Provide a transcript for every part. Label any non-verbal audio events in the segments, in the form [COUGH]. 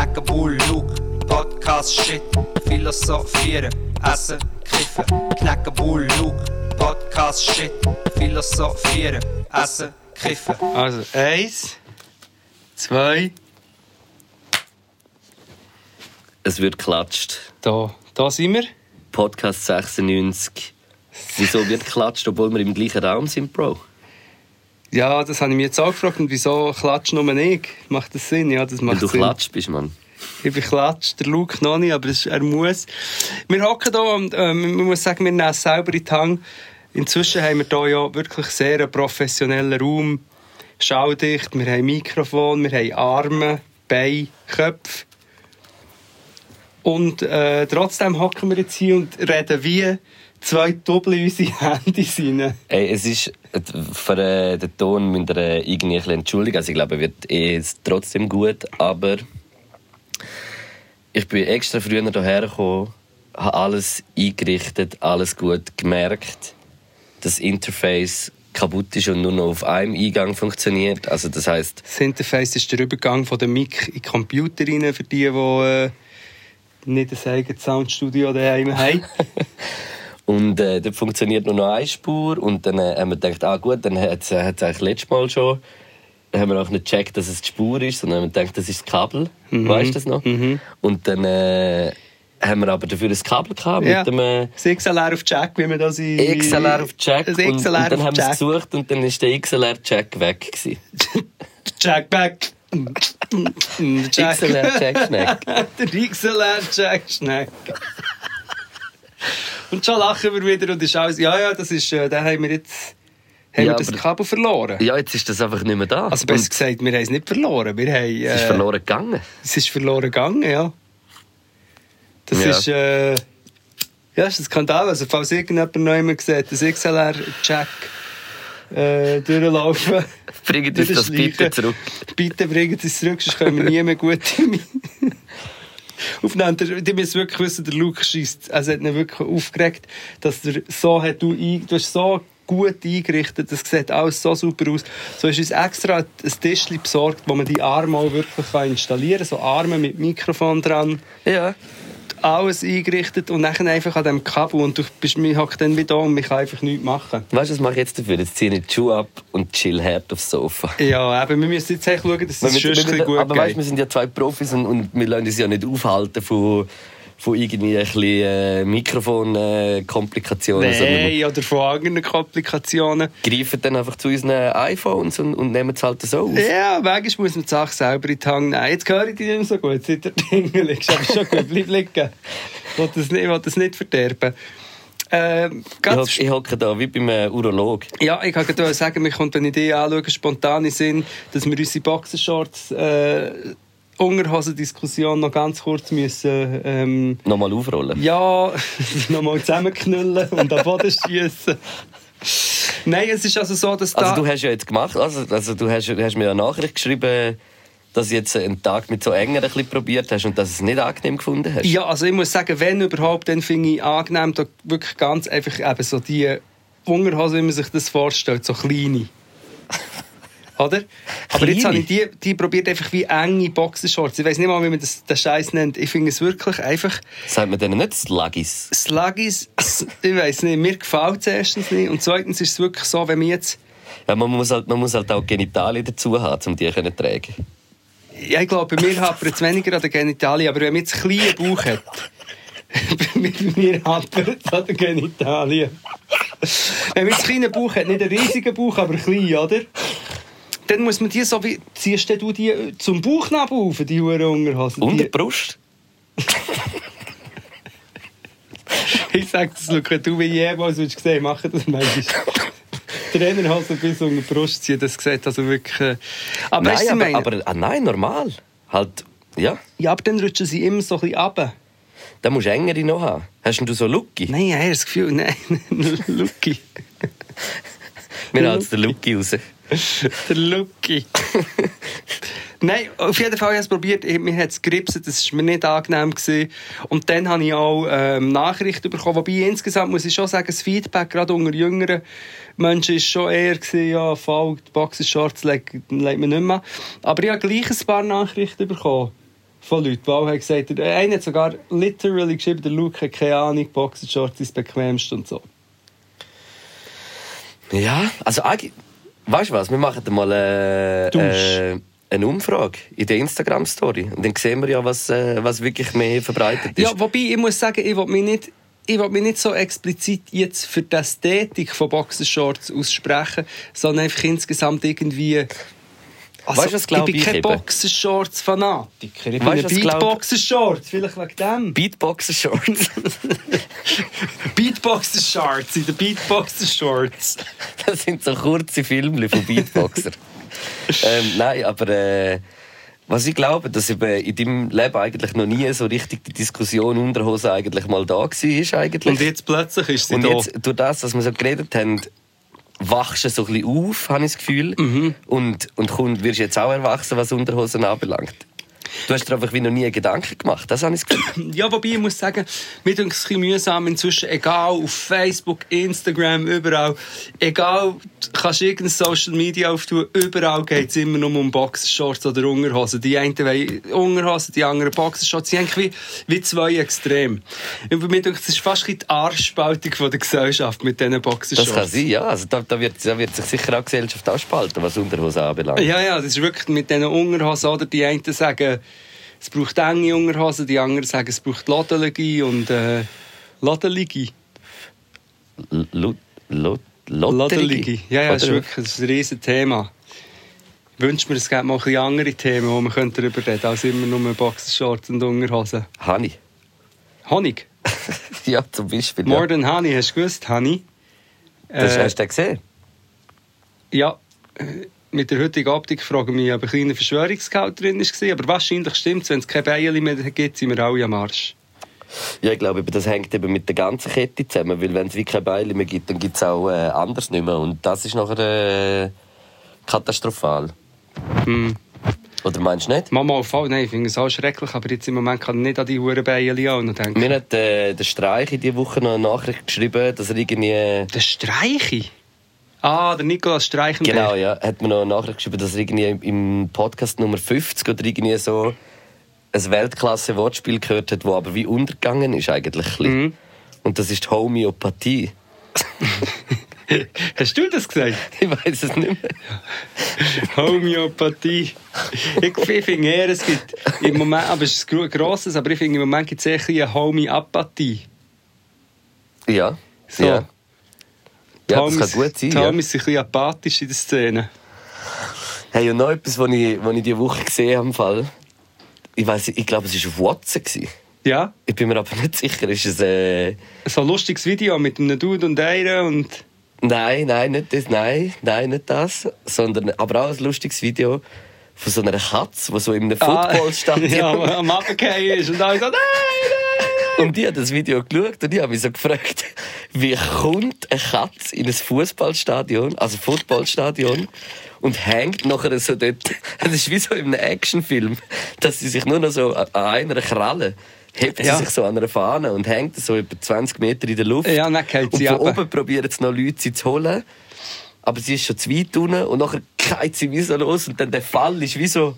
Knacken, Bull, Luke, Podcast, Shit, Philosophieren, Essen, Kiffen. Knacken, Bull, Luke, Podcast, Shit, Philosophieren, Essen, Kiffen. Also, eins, zwei, Es wird klatscht. da, da sind wir. Podcast 96. Wieso wird klatscht, obwohl wir im gleichen Raum sind, Bro? Ja, das habe ich mir jetzt auch gefragt. Und wieso klatscht nur ich? Macht das Sinn? Ja, das Weil macht du Sinn. klatscht bist, Mann. Ich bin klatscht, der Luke noch nicht, aber es- er muss. Wir hocken hier und äh, man muss sagen, wir nehmen es selber in die Hand. Inzwischen haben wir hier ja wirklich sehr einen professionellen Raum. Schalldicht, wir haben Mikrofon, wir haben Arme, Beine, Köpfe. Und äh, trotzdem hocken wir jetzt hier und reden wie zwei Doppel in unsere [LAUGHS] Handys rein. Ey, es ist für äh, den Ton müsst ihr äh, irgendwie ein bisschen entschuldigen. Also ich glaube, er wird eh trotzdem gut, aber ich bin extra früher hierher gekommen, habe alles eingerichtet, alles gut gemerkt. Das Interface kaputt ist und nur noch auf einem Eingang funktioniert. Also das heißt, Das Interface ist der Übergang von der Mic in den Computer rein, für die, die äh, nicht ein eigenes Soundstudio daheim haben. [LAUGHS] Und äh, dort funktioniert nur noch eine Spur. Und dann äh, haben wir gedacht, ah gut, dann hat es eigentlich letztes Mal schon. Dann haben wir auch nicht gecheckt, dass es die Spur ist, sondern haben gedacht, das ist das Kabel. Weißt du das noch? Und dann äh, haben wir aber dafür ein Kabel gehabt Ja. mit dem äh, Das XLR auf Jack, wie man das in... XLR auf Jack. Das Und, und XLR dann auf haben wir es gesucht und dann ist der XLR-Jack weg. Jack [LAUGHS] back. Jack. XLR-Jack Schneck. der XLR Jack Schneck. Und schon lachen wir wieder und ist alles... Ja, ja, das ist... Äh, da haben wir jetzt... Haben Ja, wir das Kabel verloren. Ja, jetzt ist das einfach nicht mehr da. Also besser Und gesagt, wir haben es nicht verloren. Wir haben, es ist äh, verloren gegangen. Es ist verloren gegangen, ja. Das Ja. ist, äh, ja, das ist ein Skandal. Also, falls irgendjemand noch immer sieht, das XLR-Check äh, durchlaufen. Bringt uns das bitte zurück. Bitte bringt es zurück, sonst können wir nie mehr gut aufnehmen. [LAUGHS] Der- Die müssen wirklich wissen, der Luke schießt. Also, hat ihn wirklich aufgeregt, dass er so hat, du, ein- du hast so gut eingerichtet, das sieht alles so super aus. So ist uns extra ein Tischchen besorgt, wo man die Arme auch wirklich installieren kann. So Arme mit Mikrofon dran Ja. Alles eingerichtet und dann einfach an dem Kabel und du bist mir hockt dann wieder da und ich kann einfach nichts machen. Weißt du, was mache ich jetzt dafür? Jetzt ziehe ich die Schuhe ab und chill hart aufs Sofa. Ja, aber wir müssen jetzt echt schauen, dass es Wir- sonst wir- ein bisschen gut aber weißt, geht. wir sind ja zwei Profis und, und wir lassen uns ja nicht aufhalten von, von irgendwie ein bisschen äh, Mikrofonkomplikationen, sondern Nein, oder von anderen Komplikationen. greifen dann einfach zu unseren iPhones und, und nehmen es halt so auf. Ja, manchmal muss man die Sache selber in die Hand nehmen. Jetzt höre ich dich nicht mehr so gut, seit der Dinge liegst. Aber schon gut, bleib liegen. Ich will das nicht, will das nicht verderben. Ähm, Ich hocke da wie beim äh, Urolog. Ja, ich kann gerade sagen, mir kommt eine Idee anschauen, spontan in Sinn, dass wir unsere Boxershorts äh, Unterhosendiskussion noch ganz kurz müssen, ähm, Nochmal aufrollen. ja, [LAUGHS] nochmal zusammenknüllen und am Boden schießen. Nein, es ist also so, dass da... Also du hast ja jetzt gemacht, also, also du hast, hast mir eine Nachricht geschrieben, dass du jetzt einen Tag mit so enger ein bisschen probiert hast und dass du es nicht angenehm gefunden hast. Ja, also ich muss sagen, wenn überhaupt, dann finde ich angenehm, da wirklich ganz einfach eben so die Unterhosen, wie man sich das vorstellt, so kleine. Oder? Aber jetzt habe ich die, die probiert einfach wie enge Boxershorts. Ich weiß nicht mal, wie man das, den Scheiß nennt. Ich finde es wirklich einfach Sagt man denen nicht Sluggies? Sluggies. Ich weiß nicht, mir gefällt es erstens nicht. Und zweitens ist es wirklich so, wenn man jetzt. Ja, man, muss halt, man muss halt auch Genitalien dazu haben, um die zu tragen. Ja, ich glaube, bei mir hapert es weniger an den Genitalien, aber wenn man jetzt einen kleinen Bauch hat. [LAUGHS] bei mir- bei mir hapert es an den Genitalien. Wenn man jetzt einen kleinen Bauch hat, nicht einen riesigen Bauch, aber klein, oder? Dann muss man die so wie. Ziehst du die zum Bauchnabel auf, die Huren Unterhosen? Und Die- Brust? [LAUGHS] Ich sag das, Luca, du wie jemals willst gesehen, machen das manchmal. [LAUGHS] Trainerhosen bis unter die Brust ziehen, das sieht also wirklich... Äh. Aber nein, weißt aber, meine? aber ah, nein, normal. Halt, ja. Ja, aber dann rutschen sie immer so ein bisschen runter. Da musst du engere noch haben. Hast denn du so Lucky? Nein, ich habe das Gefühl, [LAUGHS] nein, Lucky. Wir haben jetzt den Lucky raus. Der Lucky. [LAUGHS] Nein, auf jeden Fall habe ich es probiert. Ich- Mir hat es geripset, das war mir nicht angenehm. Gewesen. Und dann habe ich auch ähm, Nachrichten bekommen. Wobei insgesamt muss ich schon sagen, das Feedback gerade unter jüngeren Menschen ist schon eher gewesen, ja, voll, die Boxershorts legt, legt man nicht mehr an. Aber ich habe gleich ein paar Nachrichten bekommen. von Leuten, die auch haben gesagt haben, einer hat sogar literally geschrieben, der Luke hat keine Ahnung, Boxershorts ist das bequemste und so. Ja, also eigentlich, weißt du was, wir machen mal äh, äh, eine Umfrage in der Instagram-Story. Und dann sehen wir ja, was, äh, was wirklich mehr verbreitet ist. Ja, wobei, ich muss sagen, ich will mich nicht, ich will mich nicht so explizit jetzt für die Ästhetik von Boxershorts aussprechen, sondern einfach insgesamt irgendwie... Also, Weißt du, was ich bin ich kein? Boxershorts-Fanatiker. Ich bin Weißt du, ein was Beatboxer-Shorts, vielleicht wegen dem. Beatboxer-Shorts. [LAUGHS] Beatboxer-Shorts in den Beatboxer-Shorts. das sind so kurze Filme von Beatboxer. [LAUGHS] ähm, nein, aber äh, was ich glaube, dass eben in deinem Leben eigentlich noch nie so richtig die Diskussion Unterhose eigentlich mal da war. Eigentlich. Und jetzt plötzlich ist sie Und da. jetzt, durch das, dass wir so geredet haben, wachst du so ein bisschen auf, habe ich das Gefühl. Mhm. Und, und komm, wirst jetzt auch erwachsen, was Unterhosen anbelangt. Du hast dir einfach wie noch nie Gedanken gemacht, das habe ich das Gefühl. [COUGHS] Ja, wobei ich muss sagen, mir tut es ein mühsam inzwischen, egal auf Facebook, Instagram, überall, egal, du kannst irgendein Social Media auftun, überall geht es immer nur um Boxershorts oder Unterhosen. Die einen wollen Unterhosen, die anderen Boxershorts. Die sind wie, wie zwei Extreme. Und mir tut es ist fast die Arschspaltung von der Gesellschaft mit diesen Das Boxershorts. kann sein, ja. Also da, da, wird, da wird sich sicher auch die Gesellschaft abspalten, was Unterhosen anbelangt. Ja, ja, das ist wirklich mit diesen Unterhosen, oder? Die einen sagen, es braucht enge Unterhosen, die anderen sagen, es braucht Lodelige und äh, Lot, Lodelige. Ja, ja, das ist wirklich das ist ein riesen Thema. Ich wünsche mir, es gäbe mal ein andere Themen, wo man könnte darüber reden als immer nur Boxershorts und Unterhosen. Honey. Honig. [LAUGHS] ja, zum Beispiel. More Ja. than Honey, hast du gewusst, Honey? Das Äh, hast du gesehen? Ja, mit der heutigen Optik frage ich mich, ob ein kleiner Verschwörungsgehalt drin war. Aber wahrscheinlich stimmt es. Wenn es keine Beine mehr gibt, sind wir alle am Arsch. Ja, ich glaube, das hängt eben mit der ganzen Kette zusammen, weil wenn es wie keine Beile mehr gibt, dann gibt es auch äh, anders nicht mehr. Und das ist nachher äh, katastrophal. Hm. Oder meinst du nicht? Mama auf Nein, ich finde es auch schrecklich, aber jetzt im Moment kann ich nicht an die Huren Beine an denken. Mir hat äh, der Streich in dieser Woche noch eine Nachricht geschrieben, dass er irgendwie... äh, Der Streichi? Ah, der Nikolaus Streichenberg. Genau, ja. Hat mir noch eine Nachricht geschrieben, dass er irgendwie im Podcast Nummer 50 oder irgendwie so ein Weltklasse-Wortspiel gehört hat, das aber wie untergegangen ist eigentlich. Mhm. Und das ist die Homöopathie. [LAUGHS] Hast du das gesagt? Ich weiß es nicht mehr. Homöopathie. Ich, ich finde eher, es gibt im Moment, aber es ist ein grosses, aber ich finde im Moment gibt es eher eine Homöopathie. Ja. So. Ja, ja das kann gut sein. Die Ja. Sind ein bisschen apathisch in der Szene. Hey, und noch etwas, was ich, was ich diese Woche gesehen habe. im Fall. Ich weiß, ich glaube, es war auf gewesen. Ja, Ich bin mir aber nicht sicher. Ist es, äh... so ein lustiges Video mit einem Dude und einer und... Nein, nein, nicht das. Nein, nein, nicht das. Sondern aber auch ein lustiges Video von so einer Katze, die so in einem Footballstadion... Ah, [LAUGHS] ja, wo am Abgehen ist und alle so, nein, nein, Und ich habe das Video geschaut und ich habe mich so gefragt, wie kommt eine Katze in ein Fußballstadion, also Footballstadion, und hängt nachher so dort. [LAUGHS] Es ist wie so in einem Actionfilm, dass sie sich nur noch so an einer Kralle hebt Ja. sie sich so an einer Fahne und hängt so etwa 20 Meter in der Luft. Ja, dann und sie von runter. oben probieren es noch Leute, sie zu holen. Aber sie ist schon zu weit unten und nachher geht sie wie so los und dann der Fall ist wie so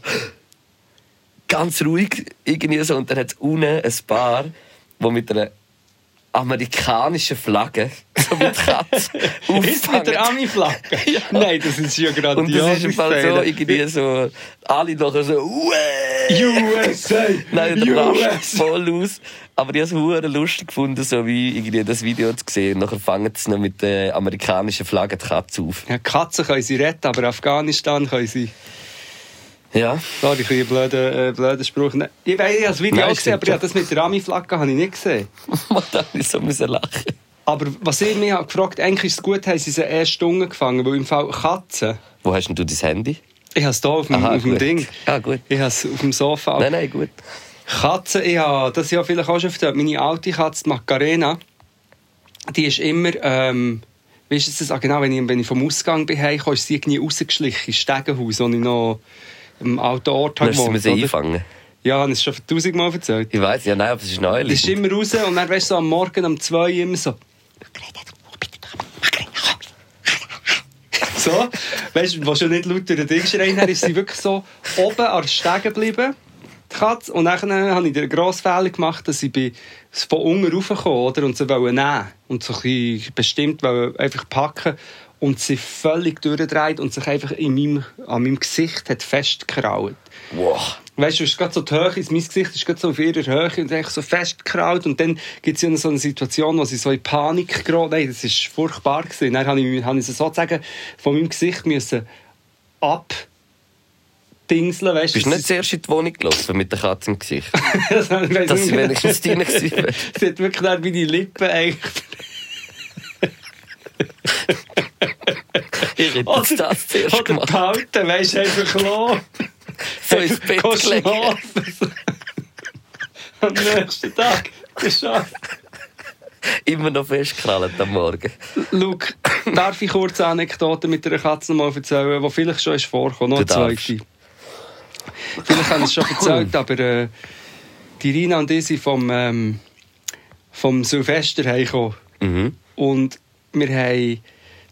ganz ruhig irgendwie so und dann hat es unten ein Paar, wo mit einer amerikanischen Flagge [LAUGHS] so mit Katz [LAUGHS] Ist mit der. Ami-Flagge? [LAUGHS] Nein, das ist ja Und grandios. das ist im Fall so irgendwie so alle nachher so «Uäh!» USA! Nein, der rastet voll aus. Aber ich habe es lustig gefunden, so wie irgendwie das Video zu sehen. Nachher fangen sie noch mit der amerikanischen Flagge die Katze auf. Ja, Katzen können sie retten, aber Afghanistan können sie... Ja. Sorry, ein bisschen blöder, äh, blöder Spruch. Nein, Ich weiß, ich habe das Video Nein, gesehen, aber ich habe das mit der Ami-Flagge habe ich nicht gesehen. [LAUGHS] da ich so müssen lachen. Aber was ich mich habe gefragt eigentlich ist es gut, haben sie sie erst Stunden gefangen, weil im Fall Katzen... Wo hast denn du dein Handy? Ich habe es hier auf dem, Aha, auf dem. Ding. Ah, gut. Ich habe es auf dem Sofa. Nein, nein, gut. Katzen, ich habe das ja vielleicht auch schon erzählt. Meine alte Katze, die Macarena, die ist immer, ähm, weißt du das, genau, wenn ich, wenn ich vom Ausgang bin, ist sie irgendwie rausgeschlichen ins Stegenhaus, wo ich noch im alten Ort gewohnt, müssen oder? einfangen. Ja, habe es schon tausendmal erzählt. Ich weiß, ja, nein, aber es ist neu. Die ist immer raus und dann weißt du, so am Morgen um zwei immer so. So, weißt du, was schon nicht laut durch den Ding schreien, dann ist sie wirklich so oben an der Stege geblieben. Die Katze. Und dann habe ich den grossen Fehler gemacht, dass ich bin von unten raufgekommen oder? und sie wollte nehmen. Und so ein bisschen bestimmt wollte einfach packen. Und sie völlig durchdreht und sich einfach in meinem, an meinem Gesicht hat festgekraut. Wow. Weißt du, es ist gerade so die Höhe, mein Gesicht ist gerade so auf ihrer Höhe und echt so festgekraut. Und dann gibt es ja so eine Situation, wo sie so in Panik geraten. Nein, das war furchtbar. Gewesen. Dann habe ich, habe ich sie sozusagen von meinem Gesicht müssen abdingseln. Weißt, Bist du das nicht zuerst in die Wohnung gelaufen mit der Katze im Gesicht? [LAUGHS] das ich- nicht sie wenigstens deine gewesen wäre. [LAUGHS] Sie hat wirklich meine Lippen eigentlich... Jetzt das zuerst oder gemacht. behalten, weißt du, einfach lassen. So ins Bett gelegt. Am nächsten Tag geschafft. Immer noch festgekrallt am Morgen. Luke, darf ich kurz eine Anekdote mit einer Katze noch mal erzählen, die vielleicht schon ist vorgekommen, noch eine zweite. Vielleicht habe ich es schon erzählt, aber äh, die Rina und ich sind vom, ähm, vom Silvester heimgekommen. Mhm. Und wir haben...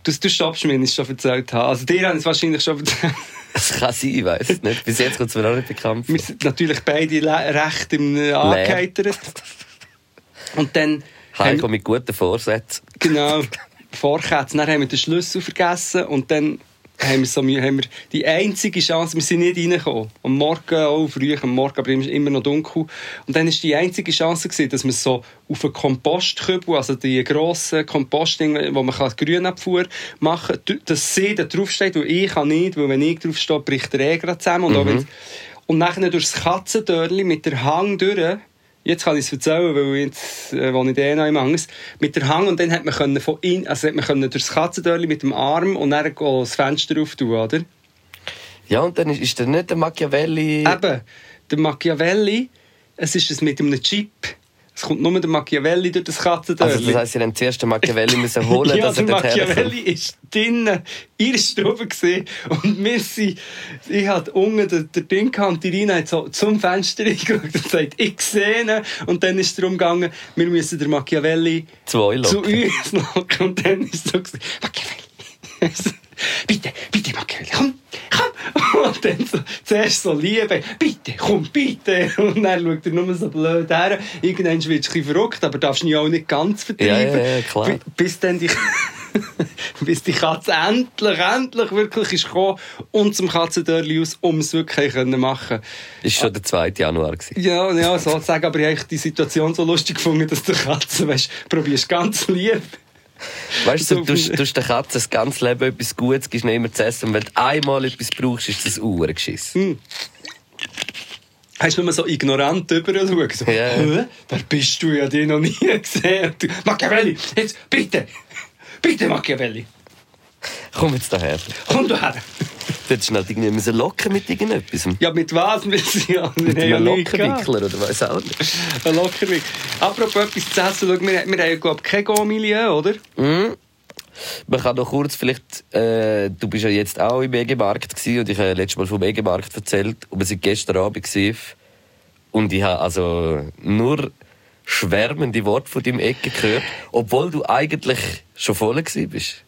Du, du stoppst mir, ich es schon erzählt habe. Also dir habe ich es wahrscheinlich schon erzählt. Es [LAUGHS] kann sein, ich weiß es nicht. Bis jetzt kommt es mir auch nicht bekannt vor. Wir sind natürlich beide recht im äh, angeheitert. Und dann... Heiko mit guten Vorsätzen. Genau, Vorkätze. Dann haben wir den Schlüssel vergessen und dann haben wir, so, haben wir die einzige Chance, wir sind nicht reingekommen. Am Morgen, auch früh am Morgen, aber immer noch dunkel. Und dann war die einzige Chance, gewesen, dass wir so auf einen Kompostkübel, also die grossen Kompostdinge, wo man Grünabfuhr machen kann, dass sie da draufsteht, weil ich kann nicht, weil wenn ich draufstehe, bricht der eh gerade zusammen. Und, wenn's- und nachher durchs Katzendörli mit der Hang durch, Jetzt kann ich es erzählen, weil jetzt äh, wohne ich eh noch im Angers. Mit der Hang und dann hat man können von in, also hat man können durchs Katzendörli mit dem Arm und dann das Fenster auftun, oder? Ja, und dann ist, ist der nicht der Machiavelli... Eben, der Machiavelli, es ist es mit einem Chip. Es kommt nur der Machiavelli durch das Katzendörli. Also das heisst, sie haben zuerst den Machiavelli [LAUGHS] müssen holen, ja, dass er der dort herkommt. Machiavelli ist drinnen in der Stube gesehen und wir sind, ich hatte unten den, den Ding gehabt und die Rina hat so zum Fenster [LAUGHS] reingeschaut und gesagt, ich sehe ihn. Und dann ist es darum gegangen, wir müssen den Machiavelli Zwei zu uns locken. Und dann ist es so gewesen, Machiavelli. [LAUGHS] bitte, bitte, Machiavelli, komm. Und dann so, zuerst so Liebe, bitte, komm, bitte. Und dann schaut er nur so blöd her. Irgendwann wird es ein bisschen verrückt, aber darfst ihn ja auch nicht ganz vertreiben. Ja, ja, klar. Bi- Bis dann die, [LAUGHS] bis die Katze endlich, endlich wirklich ist gekommen und zum Katzendörli aus, um es wirklich machen Das war schon der 2. Januar. Gewesen. Ja, ja, sozusagen. Aber ich habe die Situation so lustig gefunden, dass der Katze, weißt, probierst ganz lieb. Weißt du, So du tust- tust der Katze das ganze Leben etwas Gutes, gibst ihr immer zu essen. Und wenn du einmal etwas brauchst, ist das Uhrengeschiss. Hm. Hast du nur so ignorant drüber schauen? So, Ja. Hä? Wer bist du? Ich habe dich noch nie gesehen. Machiavelli, jetzt bitte, bitte Machiavelli, [LAUGHS] Komm jetzt daher. komm du her. Du hättest schnell irgendwie müssen locken mit irgendetwas. Ja, mit was? Wir sind ja Mit wir einem. Lockenwickler oder weiß auch nicht. Ein Lockerwick. Apropos etwas zu essen, schau, wir, wir haben ja, glaube ich, kein Go-Milieu, oder? Mhm. Man kann noch kurz vielleicht, äh, du bist ja jetzt auch im Megamarkt gewesen, und ich habe ja letztes Mal vom Megamarkt erzählt und wir sind gestern Abend gewesen. und ich habe also nur schwärmende Worte von deinem Ecke gehört, obwohl du eigentlich schon voll gewesen bist.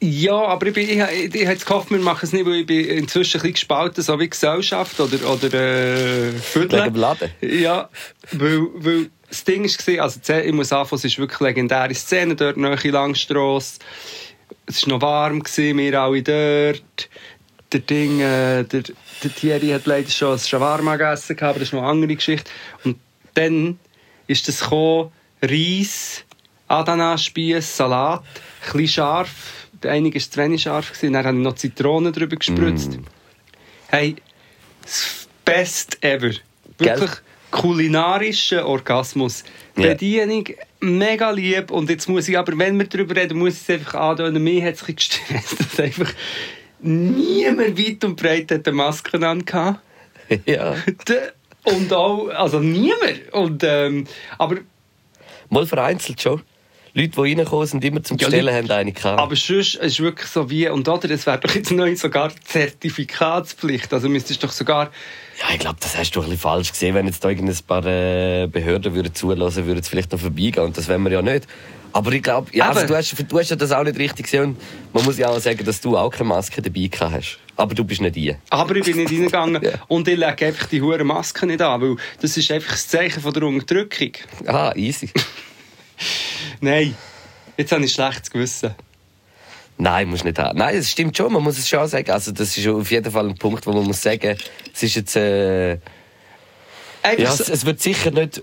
Ja, aber ich, bin, ich, ich, ich hätte gehofft, wir machen es nicht, weil ich bin inzwischen ein bisschen gespalten, so wie Gesellschaft oder, oder äh, Viertel. Wegen dem Laden? Ja, weil, weil das Ding war, also ich muss anfangen, es ist wirklich eine legendäre Szene dort, nahe Langstrasse. Es war noch warm, gewesen, wir alle dort. Der Ding, äh, der, der Thierry hat leider schon ein Shawarma gegessen, aber das ist noch eine andere Geschichte. Und dann ist das gekommen, Reis, Adana-Spieß, Salat, ein bisschen scharf. Der einige war zu wenig scharf, gewesen. dann habe ich noch Zitronen drüber gespritzt. Hey, das Best ever. Wirklich kulinarischer Orgasmus. Ja. Bedienung mega lieb. Und jetzt muss ich aber, wenn wir darüber reden, muss ich es einfach andeuten. Mir hat es gestresst, [LAUGHS] dass einfach niemand weit und breit hat eine Maske an [LAUGHS] ja. Und auch, also niemand. Und, ähm, aber, Mal vereinzelt schon. Leute, die reingekommen sind, immer zum Ja, Bestellen, Leute- haben eine gehabt. aber sonst ist es wirklich so wie, und oder, es wäre doch jetzt neu sogar Zertifikatspflicht. Also müsstest du doch sogar, Ja, ich glaube, das hast du ein bisschen falsch gesehen. Wenn jetzt da irgendein paar äh, Behörden würden zulassen, würden es vielleicht noch vorbeigehen. Und das wollen wir ja nicht. Aber ich glaube, ja, also, du, hast, du hast ja das auch nicht richtig gesehen. Und man muss ja auch sagen, dass du auch keine Maske dabei gehabt hast. Aber du bist nicht hier. Aber ich bin nicht reingegangen [LAUGHS] Ja. und ich lege einfach die hure Maske nicht an, weil das ist einfach das Zeichen von der Unterdrückung. Ah, easy. [LAUGHS] [LAUGHS] Nein, jetzt habe ich schlechtes Gewissen. Nein, muss nicht haben. Nein, es stimmt schon, man muss es schon sagen. Also das ist auf jeden Fall ein Punkt, wo man muss sagen, es ist jetzt... Äh, ja, es, es wird sicher nicht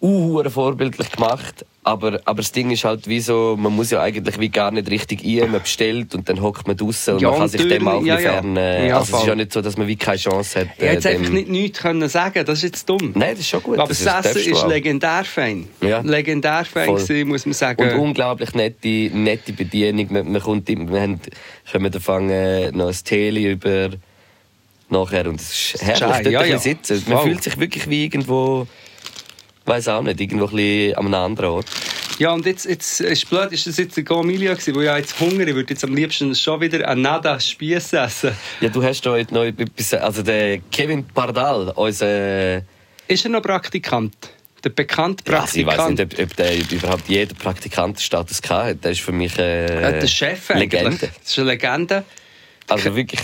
uh, vorbildlich gemacht, aber, aber das Ding ist halt wie so, man muss ja eigentlich wie gar nicht richtig ein, man bestellt und dann hockt man draußen und Ja, man kann sich dem auch ja, fern... Ja, also es ist ja nicht so, dass man wie keine Chance hat. ich hätte jetzt äh, einfach dem- nicht nichts können sagen das ist jetzt dumm. Nein, das ist schon gut. Aber das das Essen ist auch. legendär fein. Ja. Legendär fein gewesen, muss man sagen. Und unglaublich nette, nette Bedienung. Man, man kommt immer, wir haben, können äh, noch ein Teli über nachher und es ist herrlich, Schei, dort ja, ja. sitzen. Man Voll. fühlt sich wirklich wie irgendwo, weiß auch nicht, irgendwo ein bisschen an einem anderen Ort. Ja, und jetzt, jetzt ist blöd, ist das jetzt der Gomilia gewesen, wo ja jetzt Hunger, ich würde jetzt am liebsten schon wieder ein Nada Spieß essen. Ja, du hast da heute noch etwas, also der Kevin Pardal, unser, Ist er noch Praktikant? Der bekannte also ich weiß Praktikant? nicht, ob, ob der überhaupt jeder Praktikantenstatus hatte. Der ist für mich äh, Äh, der Chef eigentlich. Legende. Das ist eine Legende. Also wirklich,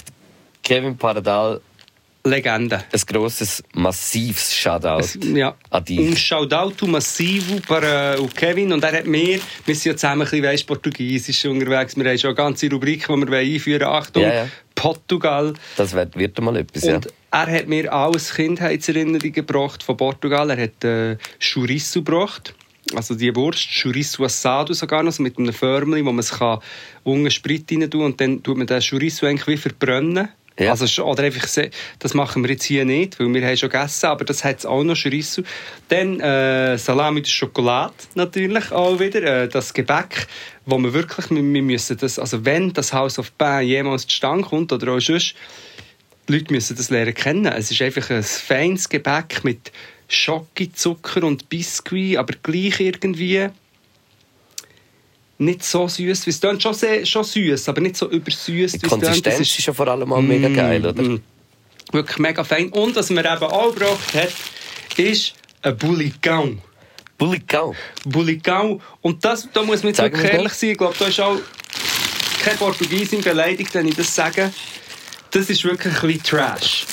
Kevin Pardal, Legende. ein grosses, massives Shoutout Ja. an dich. Un shoutout massivo para o Kevin. Und er hat mir, wir sind ja zusammen ein bisschen Portugiesisch unterwegs. Wir haben schon eine ganze Rubrik, die wir einführen wollen. Achtung, Ja, ja. Portugal. Das wird, wird mal etwas, ja. Und er hat mir alles Kindheitserinnerungen gebracht von Portugal. Er hat äh, Chouriço gebracht. Also die Wurst, Chouriço assado sogar noch, mit einem Förmchen, wo man es kann unten Sprit rein tun und dann tut man den Chouriço eigentlich wie verbrennen. Ja. Also, oder einfach, das machen wir jetzt hier nicht, weil wir haben schon gegessen, aber das hat es auch noch, Chorizo. Dann äh, Salami de Schokolade natürlich auch wieder, äh, das Gebäck, wo wir wirklich, wir, wir müssen das, also wenn das House of Pain jemals zustande kommt oder auch sonst, die Leute müssen das lernen kennen. Es ist einfach ein feines Gebäck mit Schoki, Zucker und Biskuit, aber gleich irgendwie nicht so süß. Es klingt schon, sehr- schon süß, aber nicht so übersüß. Die Konsistenz ist ja vor allem auch mega geil, oder? Mm. Wirklich mega fein. Und was mir eben auch gebracht hat, ist ein Boulicão. Bullicau. Boulicão. Und das, da muss man jetzt wirklich ehrlich sein. Ich glaube, da ist auch kein Portugiesin beleidigt, wenn ich das sage. Das ist wirklich ein bisschen Trash.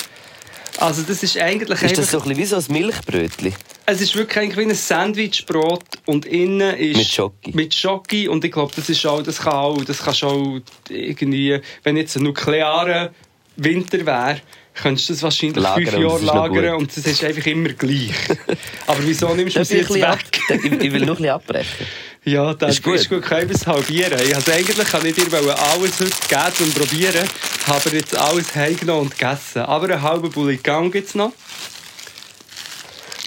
Also das ist eigentlich Ist das so ein bisschen wie so ein Milchbrötchen? es ist wirklich eigentlich wie ein Sandwichbrot und innen ist Mit Schoki. mit Schoki und ich glaube, das ist auch, das kann auch, das du auch irgendwie, wenn jetzt ein nuklearer Winter wäre, könntest du das wahrscheinlich Lagern fünf Jahre lagern und es ist einfach immer gleich. [LAUGHS] Aber wieso nimmst du es jetzt weg? ich, ich will noch ein bisschen abbrechen. Ja, das Ist gut. Ist gut. Wir es halbieren? Ich also eigentlich kann ich dir alles heute geben zum Probieren, habe jetzt alles heimgenommen und gegessen. Aber einen halben Bouillon gibt es noch.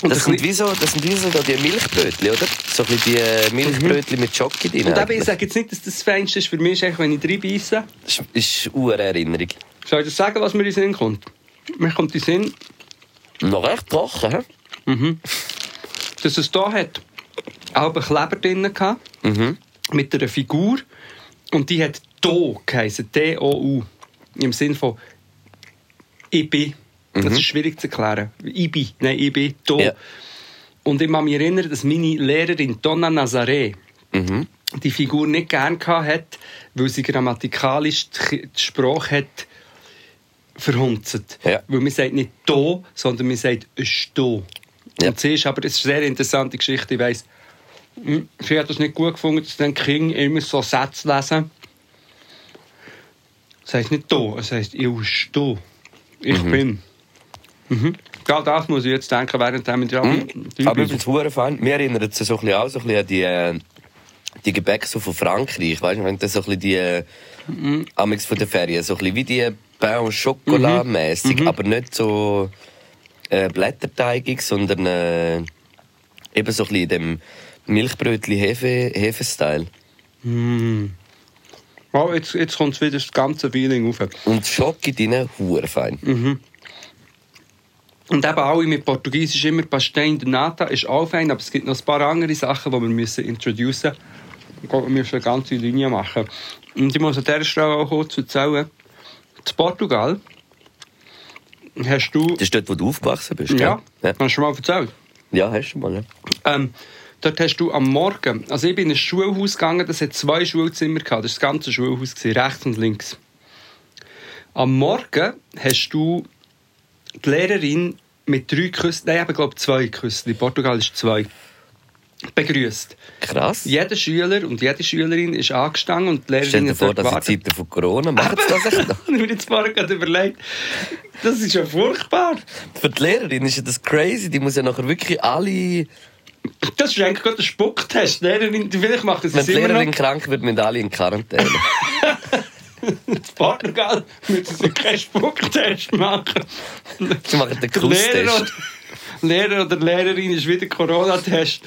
Und, Das sind wie so, das sind wie so da die Milchbrötchen, oder? So ein bisschen die äh, Milchbrötchen mit Schoki drin. und eben, ich sage jetzt nicht, dass das das Feinste ist. Für mich ist eigentlich, wenn ich reinbeisse, Das ist eine Erinnerung. soll ich dir sagen, was mir in den Sinn kommt? Mir kommt in den Sinn, Noch recht trocken, hä? dass es hier hat auch einen Kleber drin gehabt, Mhm. mit einer Figur. Und die hat Do geheißen, D-O-U. Im Sinn von Ich bin. Das ist schwierig zu erklären. Ich bin, nein, ich bin Do. Ja. Und ich kann mich erinnern, dass meine Lehrerin Donna Nazaré Mhm. die Figur nicht gern hat, weil sie grammatikalisch die Sprache hat verhunzt. Ja. Weil man sagt nicht «do», sondern man sagt «sto». Ja. Und sie ist aber, das ist eine sehr interessante Geschichte, ich weiss, sie hat das nicht gut gefunden, dass dann King immer so Sätze lesen. Das heisst nicht «do», es heisst «ich sto». Ich bin. Mhm. Ja, das muss ich jetzt denken, während wir dran Mhm. Aber ich es hure fein. Mir erinnert es so ein bisschen auch so ein bisschen an die, äh, die Gebäcke so von Frankreich. Weißt du, wenn du so ein bisschen die äh, Amix von der Ferien, so ein bisschen wie die Pain au Chocolat mäßig, aber nicht so äh, blätterteigig, sondern äh, eben so ein bisschen in dem Milchbrötchen Hefe, Hefe-Style. Oh, jetzt, jetzt kommt wieder das ganze Feeling auf. Und Schoki drin, hure fein. Und eben alle mit Portugiesisch immer Pastel de Nata ist auch fein, aber es gibt noch ein paar andere Sachen, die wir müssen introducen müssen. Wir müssen eine ganze Linie machen. Und ich muss an dieser Stelle auch kurz erzählen, in Portugal hast du... Das ist dort, wo du aufgewachsen bist, ja, gell? Ja, hast du schon mal erzählt? ja hast du mal. Ja. Ähm, dort hast du am Morgen, also ich bin in ein Schulhaus gegangen, das hat zwei Schulzimmer gehabt, das war das ganze Schulhaus, gewesen, rechts und links. Am Morgen hast du die Lehrerin mit drei Küssen, nein, ich glaube zwei Küssen, in Portugal ist zwei, begrüßt. Krass. Jeder Schüler und jede Schülerin ist angestanden und die Stell Lehrerin dir hat vor, dass in gewartet. Zeiten von Corona sie das echt noch. [LAUGHS] Ich habe mir jetzt vorher gerade überlegt, das ist ja furchtbar. Für die Lehrerin ist ja das crazy. Die muss ja nachher wirklich alle... Das ist eigentlich gerade ein Spucktest. Lehrerin, vielleicht macht das Wenn die immer Lehrerin noch. krank wird, müssen alle in Quarantäne. [LAUGHS] In Portugal müssen sie keinen Spucktest machen. Sie machen den Lehrer Kusstest. oder, Lehrer oder Lehrerin ist wieder Corona-Test.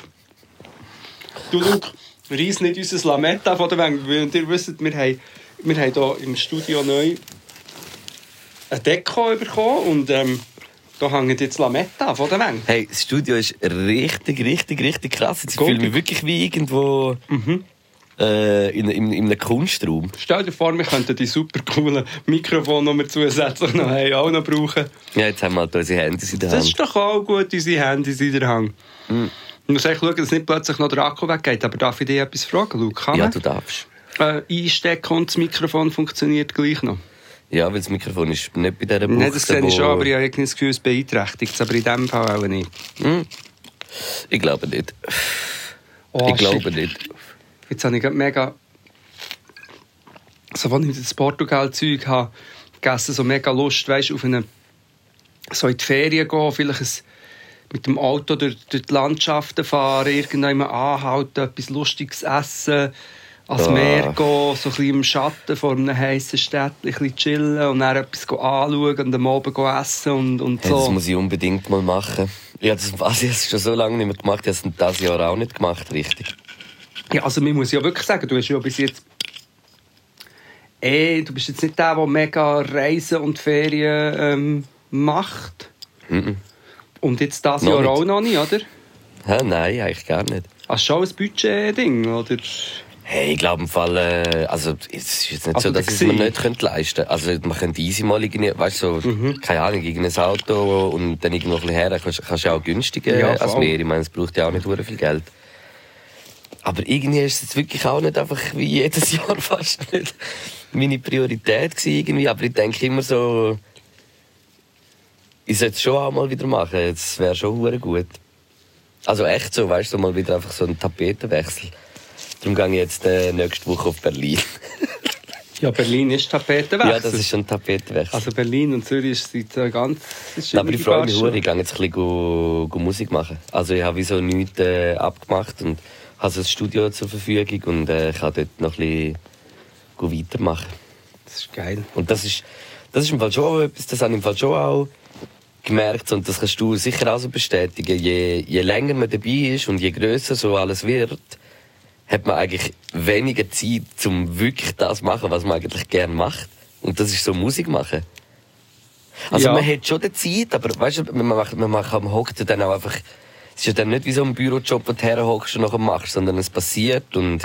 Du, Luke, reiss nicht unser Lametta von der Wand. Weil ihr wisst, wir haben, wir haben hier im Studio neu eine Deko bekommen und ähm, da hängen jetzt Lametta von der Wand. Hey, das Studio ist richtig, richtig, richtig krass. Jetzt fühle mich wirklich wie irgendwo äh, in, in, in einem Kunstraum. Stell dir vor, wir könnten die super coolen Mikrofone, die wir zusätzlich noch haben, auch noch brauchen. Ja, jetzt haben wir halt unsere Handys in der Das Hand. ist doch auch gut, unsere Handys in der Hand. Ich muss echt schauen, dass nicht plötzlich noch der Akku weggeht. Aber darf ich dich etwas fragen, Luke? Kann Ja, du darfst. äh, einstecken und das Mikrofon funktioniert gleich noch? Ja, weil das Mikrofon ist nicht bei dieser Buchse, Nein, das sehe ich schon, aber ich habe das Gefühl, es beeinträchtigt es. Aber in diesem Fall auch nicht. Ich glaube nicht. Oh, ich glaube shit. nicht. Jetzt habe ich mega... So, als ich das Portugal-Zeug habe, gegessen, so mega Lust, weißt, auf eine... So in die Ferien gehen, vielleicht ein, mit dem Auto durch, durch die Landschaften fahren, irgendwann anhalten, etwas Lustiges essen, ans Ah. Meer gehen, so ein bisschen im Schatten vor einem heißen Städtchen, chillen und dann etwas anschauen und am Abend essen und, und Hey, so. Das muss ich unbedingt mal machen. Habe das also ich habe schon so lange nicht mehr gemacht. Ich habe es dieses Jahr auch nicht gemacht, richtig. Ja, also man muss ja wirklich sagen, du hast ja bis jetzt eh, du bist jetzt nicht der, der mega Reisen und Ferien ähm, macht. Und jetzt das Noch Jahr nicht. auch noch nicht, oder? Hä, nein, eigentlich gar nicht. Hast du schon ein Budget-Ding, oder? Hey, ich glaube im Fall, äh, also es ist jetzt nicht Also so, dass es Xi. nicht könnte leisten könnte. Also man könnte easy mal irgendwie, weißt du, so, Mhm. keine Ahnung, irgendein Auto und dann irgendwo ein bisschen her, kannst, kannst du ja auch günstiger Ja, als voll. mehr. Ich meine, es braucht ja auch nicht sehr viel Geld. Aber irgendwie ist es jetzt wirklich auch nicht einfach wie jedes [LAUGHS] Jahr fast nicht meine Priorität gewesen irgendwie. Aber ich denke immer so, ich sollte es schon auch mal wieder machen. Es wäre schon hure gut. Also echt so, weißt du, mal wieder einfach so einen Tapetenwechsel. Darum gehe ich jetzt äh, nächste Woche auf Berlin. [LAUGHS] Ja, Berlin ist Tapetenwechsel. ja, das ist schon ein Tapetenwechsel. Also Berlin und Zürich seit äh, ganz... ist aber ich freue mich hure. Ich gehe jetzt ein bisschen go, go Musik machen. Also ich habe wie so nichts äh, abgemacht und habe so ein Studio zur Verfügung und äh, kann dort noch ein bisschen weitermachen. Das ist geil. Und das ist, das ist im Fall schon etwas, das habe ich im Fall schon auch gemerkt und das kannst du sicher auch so bestätigen. Je, je länger man dabei ist und je grösser so alles wird, hat man eigentlich weniger Zeit, um wirklich das zu machen, was man eigentlich gerne macht. Und das ist so Musik machen. Also Ja. man hat schon die Zeit, aber weißt du, man macht, man macht, man hockt dann auch einfach, es ist ja dann nicht wie so ein Bürojob, wo du herhockst und nachher machst, sondern es passiert und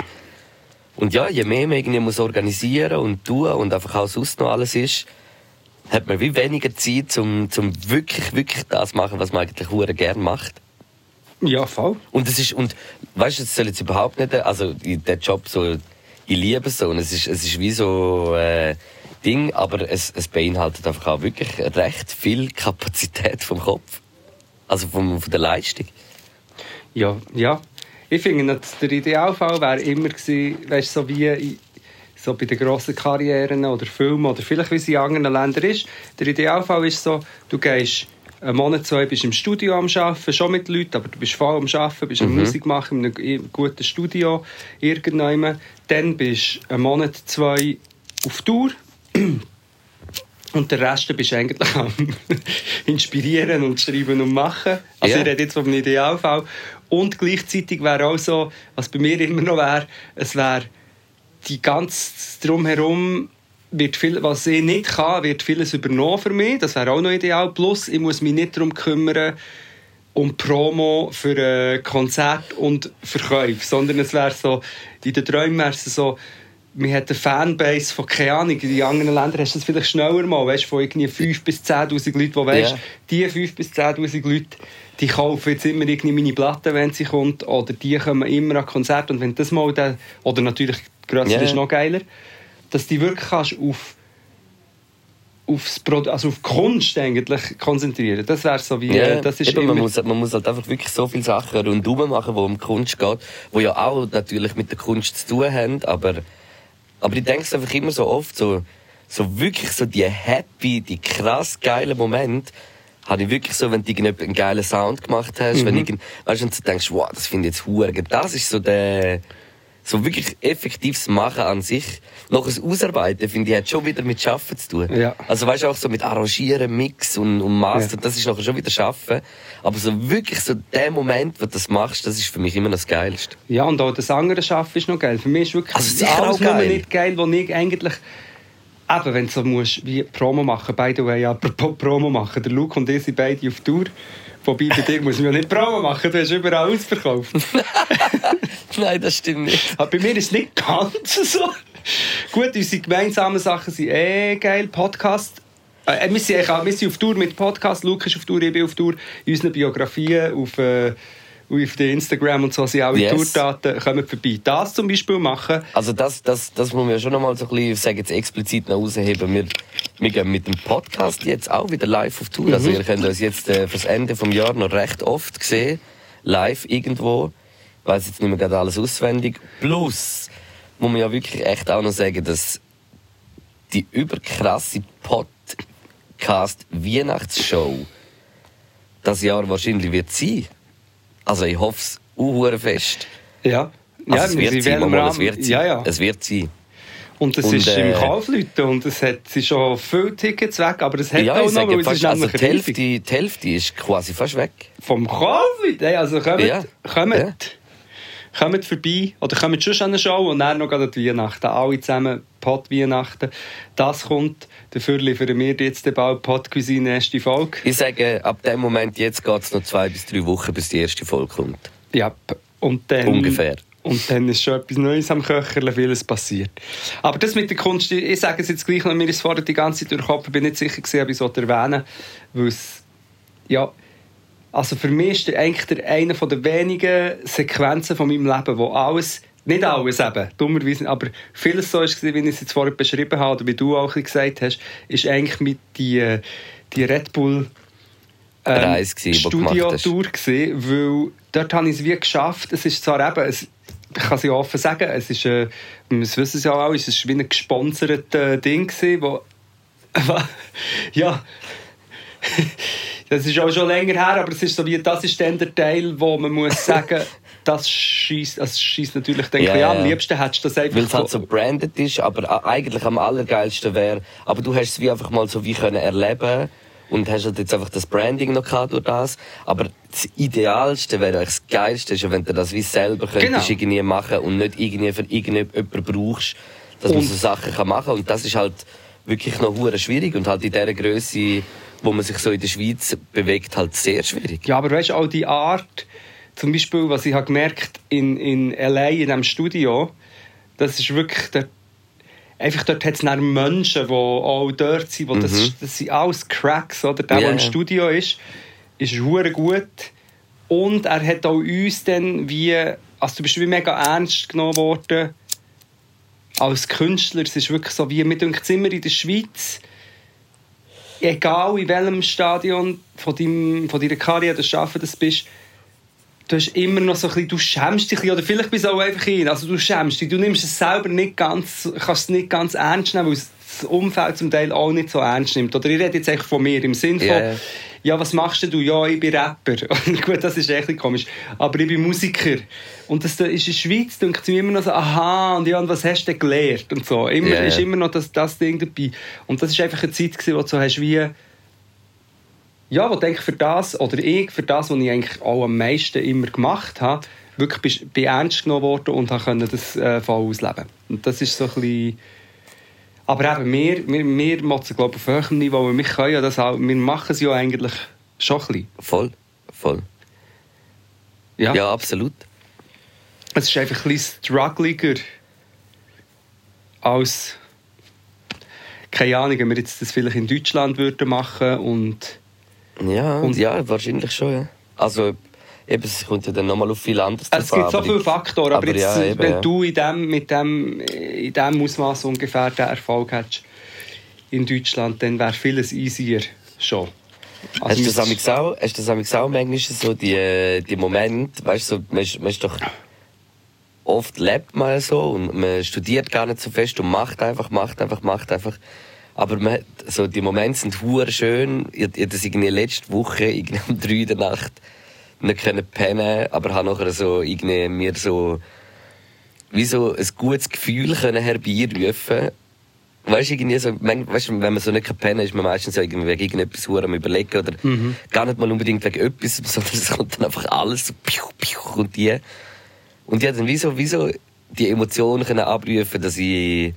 und ja, je mehr man irgendwie muss organisieren und tun und einfach auch sonst noch alles ist, hat man wie weniger Zeit, um, um wirklich, wirklich das zu machen, was man eigentlich gerne macht. Ja, voll. Und es ist, und weißt du, es soll jetzt überhaupt nicht, also der Job so, ich liebe es so und es ist, es ist wie so, äh, Ding, aber es, es beinhaltet einfach auch wirklich recht viel Kapazität vom Kopf. Also vom, von der Leistung. Ja, ja. Ich finde, der Idealfall wäre immer gewesen, weißt, so wie so bei den grossen Karrieren oder Filmen oder vielleicht wie es in anderen Ländern ist. Der Idealfall ist so, du gehst einen Monat, zwei bist im Studio am Arbeiten, schon mit Leuten, aber du bist voll am Arbeiten, bist am Musik machen, in einem guten Studio irgendwann. Dann bist du einen Monat, zwei auf Tour [CLEARS THROAT] und der Rest bist du eigentlich am [LAUGHS] Inspirieren und Schreiben und Machen. Also Ja. ich rede jetzt vom Idealfall. Und gleichzeitig wäre auch so, was bei mir immer noch wäre, es wäre die ganze Drumherum wird viel, was ich nicht kann, wird vieles übernommen für mich. Das wäre auch noch ideal. Plus, ich muss mich nicht darum kümmern, um Promo für äh, Konzert und Verkäufe, sondern es wäre so, in den Träumen wäre es so, man hat eine Fanbase von, keine Ahnung, in anderen Ländern hast du das vielleicht schneller mal, weißt, von irgendwie 5 bis 10'000 Leuten, die weißt, Ja. die 5 bis 10'000 Leute, die kaufen jetzt immer irgendwie meine Platte, wenn sie kommt, oder die kommen immer an Konzerte und wenn das mal, dann, oder natürlich grösser Ja. ist noch geiler, dass die wirklich kannst auf aufs also auf Kunst eigentlich konzentrieren. Das wäre so wie, Ja, äh, das ist eben, man, muss, man muss halt einfach wirklich so viele Sachen rundherum machen, die um Kunst geht, die ja auch natürlich mit der Kunst zu tun haben, aber, aber ich denke es einfach immer so oft, so, so wirklich so die happy, die krass geilen Momente, habe ich wirklich so, wenn du einen geilen Sound gemacht hast, wenn irgend, weißt du, und du denkst, wow, das finde ich jetzt hure, das ist so der, so wirklich effektives Machen an sich. Noch das Ausarbeiten, finde ich, hat schon wieder mit Schaffen zu tun. Ja. Also weißt du, auch so mit Arrangieren, Mix und, und Master, Ja. das ist nachher schon wieder Schaffen. Aber so wirklich so der Moment, wo du das machst, das ist für mich immer das Geilste. Ja, und auch das andere Schaffen ist noch geil. Für mich ist wirklich Also alles auch nur geil. nicht geil, wo ich eigentlich... Eben, wenn du so musst, wie Promo machen, by the way, [LAUGHS] apropos Promo machen, der Luke und ich sind beide auf Tour. Wobei, bei dir muss man ja nicht Promo machen, du hast überall ausverkauft. [LAUGHS] Nein, das stimmt nicht. Aber bei mir ist es nicht ganz [LAUGHS] so. Gut, unsere gemeinsamen Sachen sind eh geil. Podcast. Äh, wir, sind wir sind auf Tour mit Podcast. Luke ist auf Tour, ich bin auf Tour. In unseren Biografien auf, äh, auf Instagram und so sind auch Yes. Tourdaten. Kommen vorbei. Das zum Beispiel machen. Also das, das, das muss man ja schon noch mal so ein bisschen, ich sage jetzt explizit noch rausheben. Wir, wir gehen mit dem Podcast jetzt auch wieder live auf Tour. Also ihr könnt uns jetzt äh, fürs Ende vom Jahr noch recht oft sehen. Live irgendwo. Weiss jetzt nicht mehr gerade alles auswendig. Plus muss man ja wirklich echt auch noch sagen, dass die überkrasse Podcast Weihnachtsshow das Jahr wahrscheinlich wird sein. Also ich hoffe es auch fest. Ja. Also ja, es wir wird sein, Mama, es wird sein. Ja, ja. Es wird sein. Und es Und, ist äh, im Kaufleuten und es hat es schon viele Tickets weg, aber es hat ja, auch noch, weil es fast, ist also die, Hälfte, die Hälfte ist quasi fast weg. Vom Kaufleuten? Hey, also kommt, Ja. kommt, Ja. Kommt vorbei oder kommt schon an eine Show und dann noch an die Weihnachten. Alle zusammen Pot Weihnachten. Das kommt. Dafür liefern wir jetzt den bald Pot Cuisine erste Folge. Ich sage, ab dem Moment jetzt geht es noch zwei bis drei Wochen, bis die erste Folge kommt. Ja. Und dann, Ungefähr. Und dann ist schon etwas Neues am Köcherle, vieles passiert. Aber das mit der Kunst, ich sage es jetzt gleich noch, mir ist vorher die ganze Zeit durch den Kopf, ich bin nicht sicher gewesen, ob ich es erwähnen weil es, ja, also für mich ist der eigentlich der, eine der wenigen Sequenzen von meinem Leben, wo alles, nicht alles eben, dummerweise, aber vieles so ist, wie ich es jetzt vorher beschrieben habe, oder wie du auch gesagt hast, ist eigentlich mit die, äh, die Red Bull hast. Studio-Tour gewesen, weil dort habe ich es wie geschafft. Es ist zwar eben, es, ich kann es ja offen sagen, es ist, äh, wir wissen es ja auch, es ist wie ein gesponsertes Ding gewesen, wo, [LAUGHS] ja, das ist auch schon länger her, aber es ist so wie, das ist dann der Teil, wo man muss [LAUGHS] sagen, das schießt, das schießt natürlich den yeah, an. ja. Am liebsten hättest du das einfach Weil es halt so branded ist, aber eigentlich am allergeilsten wäre, aber du hast es wie einfach mal so wie können erleben und hast halt jetzt einfach das Branding noch gehabt durch das. Aber das Idealste wäre eigentlich das Geilste, ist, wenn du das wie selber könntest Genau. irgendwie machen und nicht irgendwie für irgendjemanden brauchst, dass man Und- so Sachen kann machen und das ist halt wirklich noch schwierig und halt in der Größe, wo man sich so in der Schweiz bewegt, halt sehr schwierig. Ja, aber weißt du, auch die Art, zum Beispiel, was ich habe gemerkt in, in L.A., in diesem Studio, das ist wirklich, der, einfach dort hat es Menschen, die auch dort sind, wo das, das sind alles Cracks, oder? Der, Mhm. Ja, der im. Studio ist, ist hure gut. Und er hat auch uns dann wie, also du bist wie mega ernst genommen worden als Künstler. Es ist wirklich so, wie, mir denkt immer in der Schweiz, egal in welchem Stadion von, deinem, von deiner Karriere du arbeiten das bist, du hast immer noch so ein bisschen, du schämst dich oder vielleicht bist du auch einfach hin, also du schämst dich, du nimmst es selber nicht ganz, kannst es nicht ganz ernst nehmen, weil das Umfeld zum Teil auch nicht so ernst nimmt. Oder ich rede jetzt echt von mir, im Sinn von, ja. was machst du? Ja, ich bin Rapper. [LAUGHS] Gut, das ist echt komisch. Aber ich bin Musiker. Und das ist in der Schweiz, denkt es mir immer noch so, aha, und ja, und was hast du denn gelernt? Und so. Immer, ja. ist immer noch das, das Ding dabei. Und das ist einfach eine Zeit, gewesen, wo du so hast wie, ja, wo denke ich für das, oder ich für das, was ich eigentlich auch am meisten immer gemacht habe, wirklich bist- bin ernst genommen worden und konnte das äh, voll ausleben. Und das ist so ein bisschen... Aber eben, wir, wir, wir motzen, glaube ich, auf höherem Niveau, weil wir können ja das auch, wir machen es ja eigentlich schon ein bisschen. Voll, voll. Ja. Ja, absolut. Es ist einfach ein bisschen struggliger als, keine Ahnung, wenn wir jetzt das vielleicht in Deutschland würden machen und Ja, Und- ja, wahrscheinlich schon, ja. Also, eben, es kommt ja dann nochmal auf viel anderes Es gibt so viele Faktoren, aber, aber jetzt, ja, eben, wenn ja. du in dem, mit dem, in dem Ausmaß ungefähr den Erfolg hättest, in Deutschland, dann wäre vieles easier schon. Also Hast du das auch, hast du das auch manchmal so die, äh, die Momente, weißt du, so, man, ist, man ist doch oft lebt man so und man studiert gar nicht so fest und macht einfach, macht einfach, macht einfach. Aber man, so, die Momente sind hure schön. Ich, ich das irgendwie letzte Woche irgendwie um drei in der Nacht nicht können pennen, aber habe nachher so irgendwie mir so wie so ein gutes Gefühl können herbeirufen. Weißt du, irgendwie so, man- weißt, wenn man so nicht kann pennen kann, ist man meistens so irgendwie wegen irgendetwas am überlegen oder gar nicht mal unbedingt wegen etwas, [LAUGHS] sondern es kommt dann einfach alles so piu, piu, und die. Und habe dann wie so, wie so die Emotionen können abrufen, dass ich,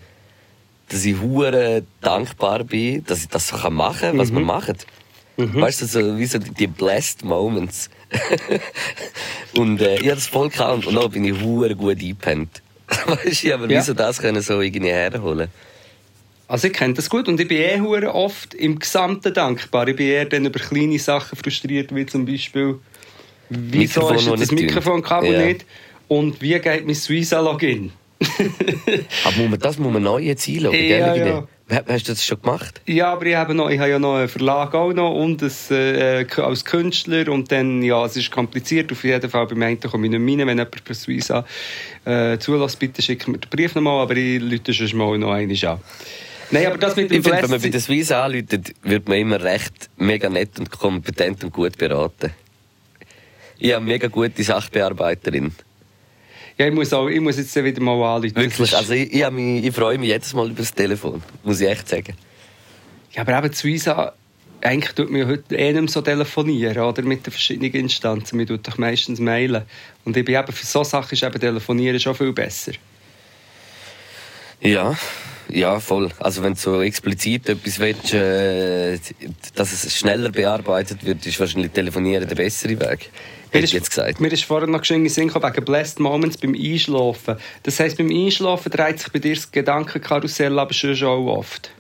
dass ich hure dankbar bin, dass ich das so kann machen, was wir machen. Weißt du, so, wie so die, die blessed Moments. [LAUGHS] und äh, ich habe das voll gehabt und dann bin ich hure gut eingepennt. [LAUGHS] weißt du, habe Ja. wieso das können so irgendwie herholen. Also ich kenne das gut und ich bin eh hure oft im Gesamten dankbar. Ich bin eher dann über kleine Sachen frustriert, wie zum Beispiel wieso Mikrofon, ist das. Mikrofonkabel Ja. nicht und wie geht mein Suiza-Login? Aber muss man, das muss man neu jetzt einloggen, [LAUGHS] gell? Ja, Irgendwie? ja. Ha- Hast du das schon gemacht? Ja, aber ich habe, noch, ich habe ja noch einen Verlag auch noch und das, äh, als Künstler und dann, ja, es ist kompliziert. Auf jeden Fall, beim einen komme ich nicht mehr rein. Wenn jemand per Suiza äh, zulässt, bitte schick mir den Brief nochmal, aber ich lüte sonst mal noch einmal an. Nein, aber das mit dem Ich finde, wenn man bei der Swiss anruft, wird man immer recht mega nett und kompetent und gut beraten. Ich habe eine mega gute Sachbearbeiterin. Ja, ich muss, auch, ich muss jetzt wieder mal anrufen. Wirklich. Also ich, ich, mich, ich freue mich jedes Mal über das Telefon. Muss ich echt sagen. Ja, aber eben Suiza, eigentlich tut man heute eh nicht mehr so telefonieren, oder? Mit den verschiedenen Instanzen. Man tut doch meistens mailen. Und ich bin eben, für solche Sachen ist eben Telefonieren schon viel besser. Ja, ja, voll. Also wenn du so explizit etwas willst, äh, dass es schneller bearbeitet wird, ist wahrscheinlich Telefonieren der bessere Weg. Mir ist, ich jetzt gesagt. Mir ist vorhin noch geschehen, Sinn wegen Blessed Moments beim Einschlafen. Das heisst, beim Einschlafen dreht sich bei dir das Gedankenkarussell aber schon schon auch oft.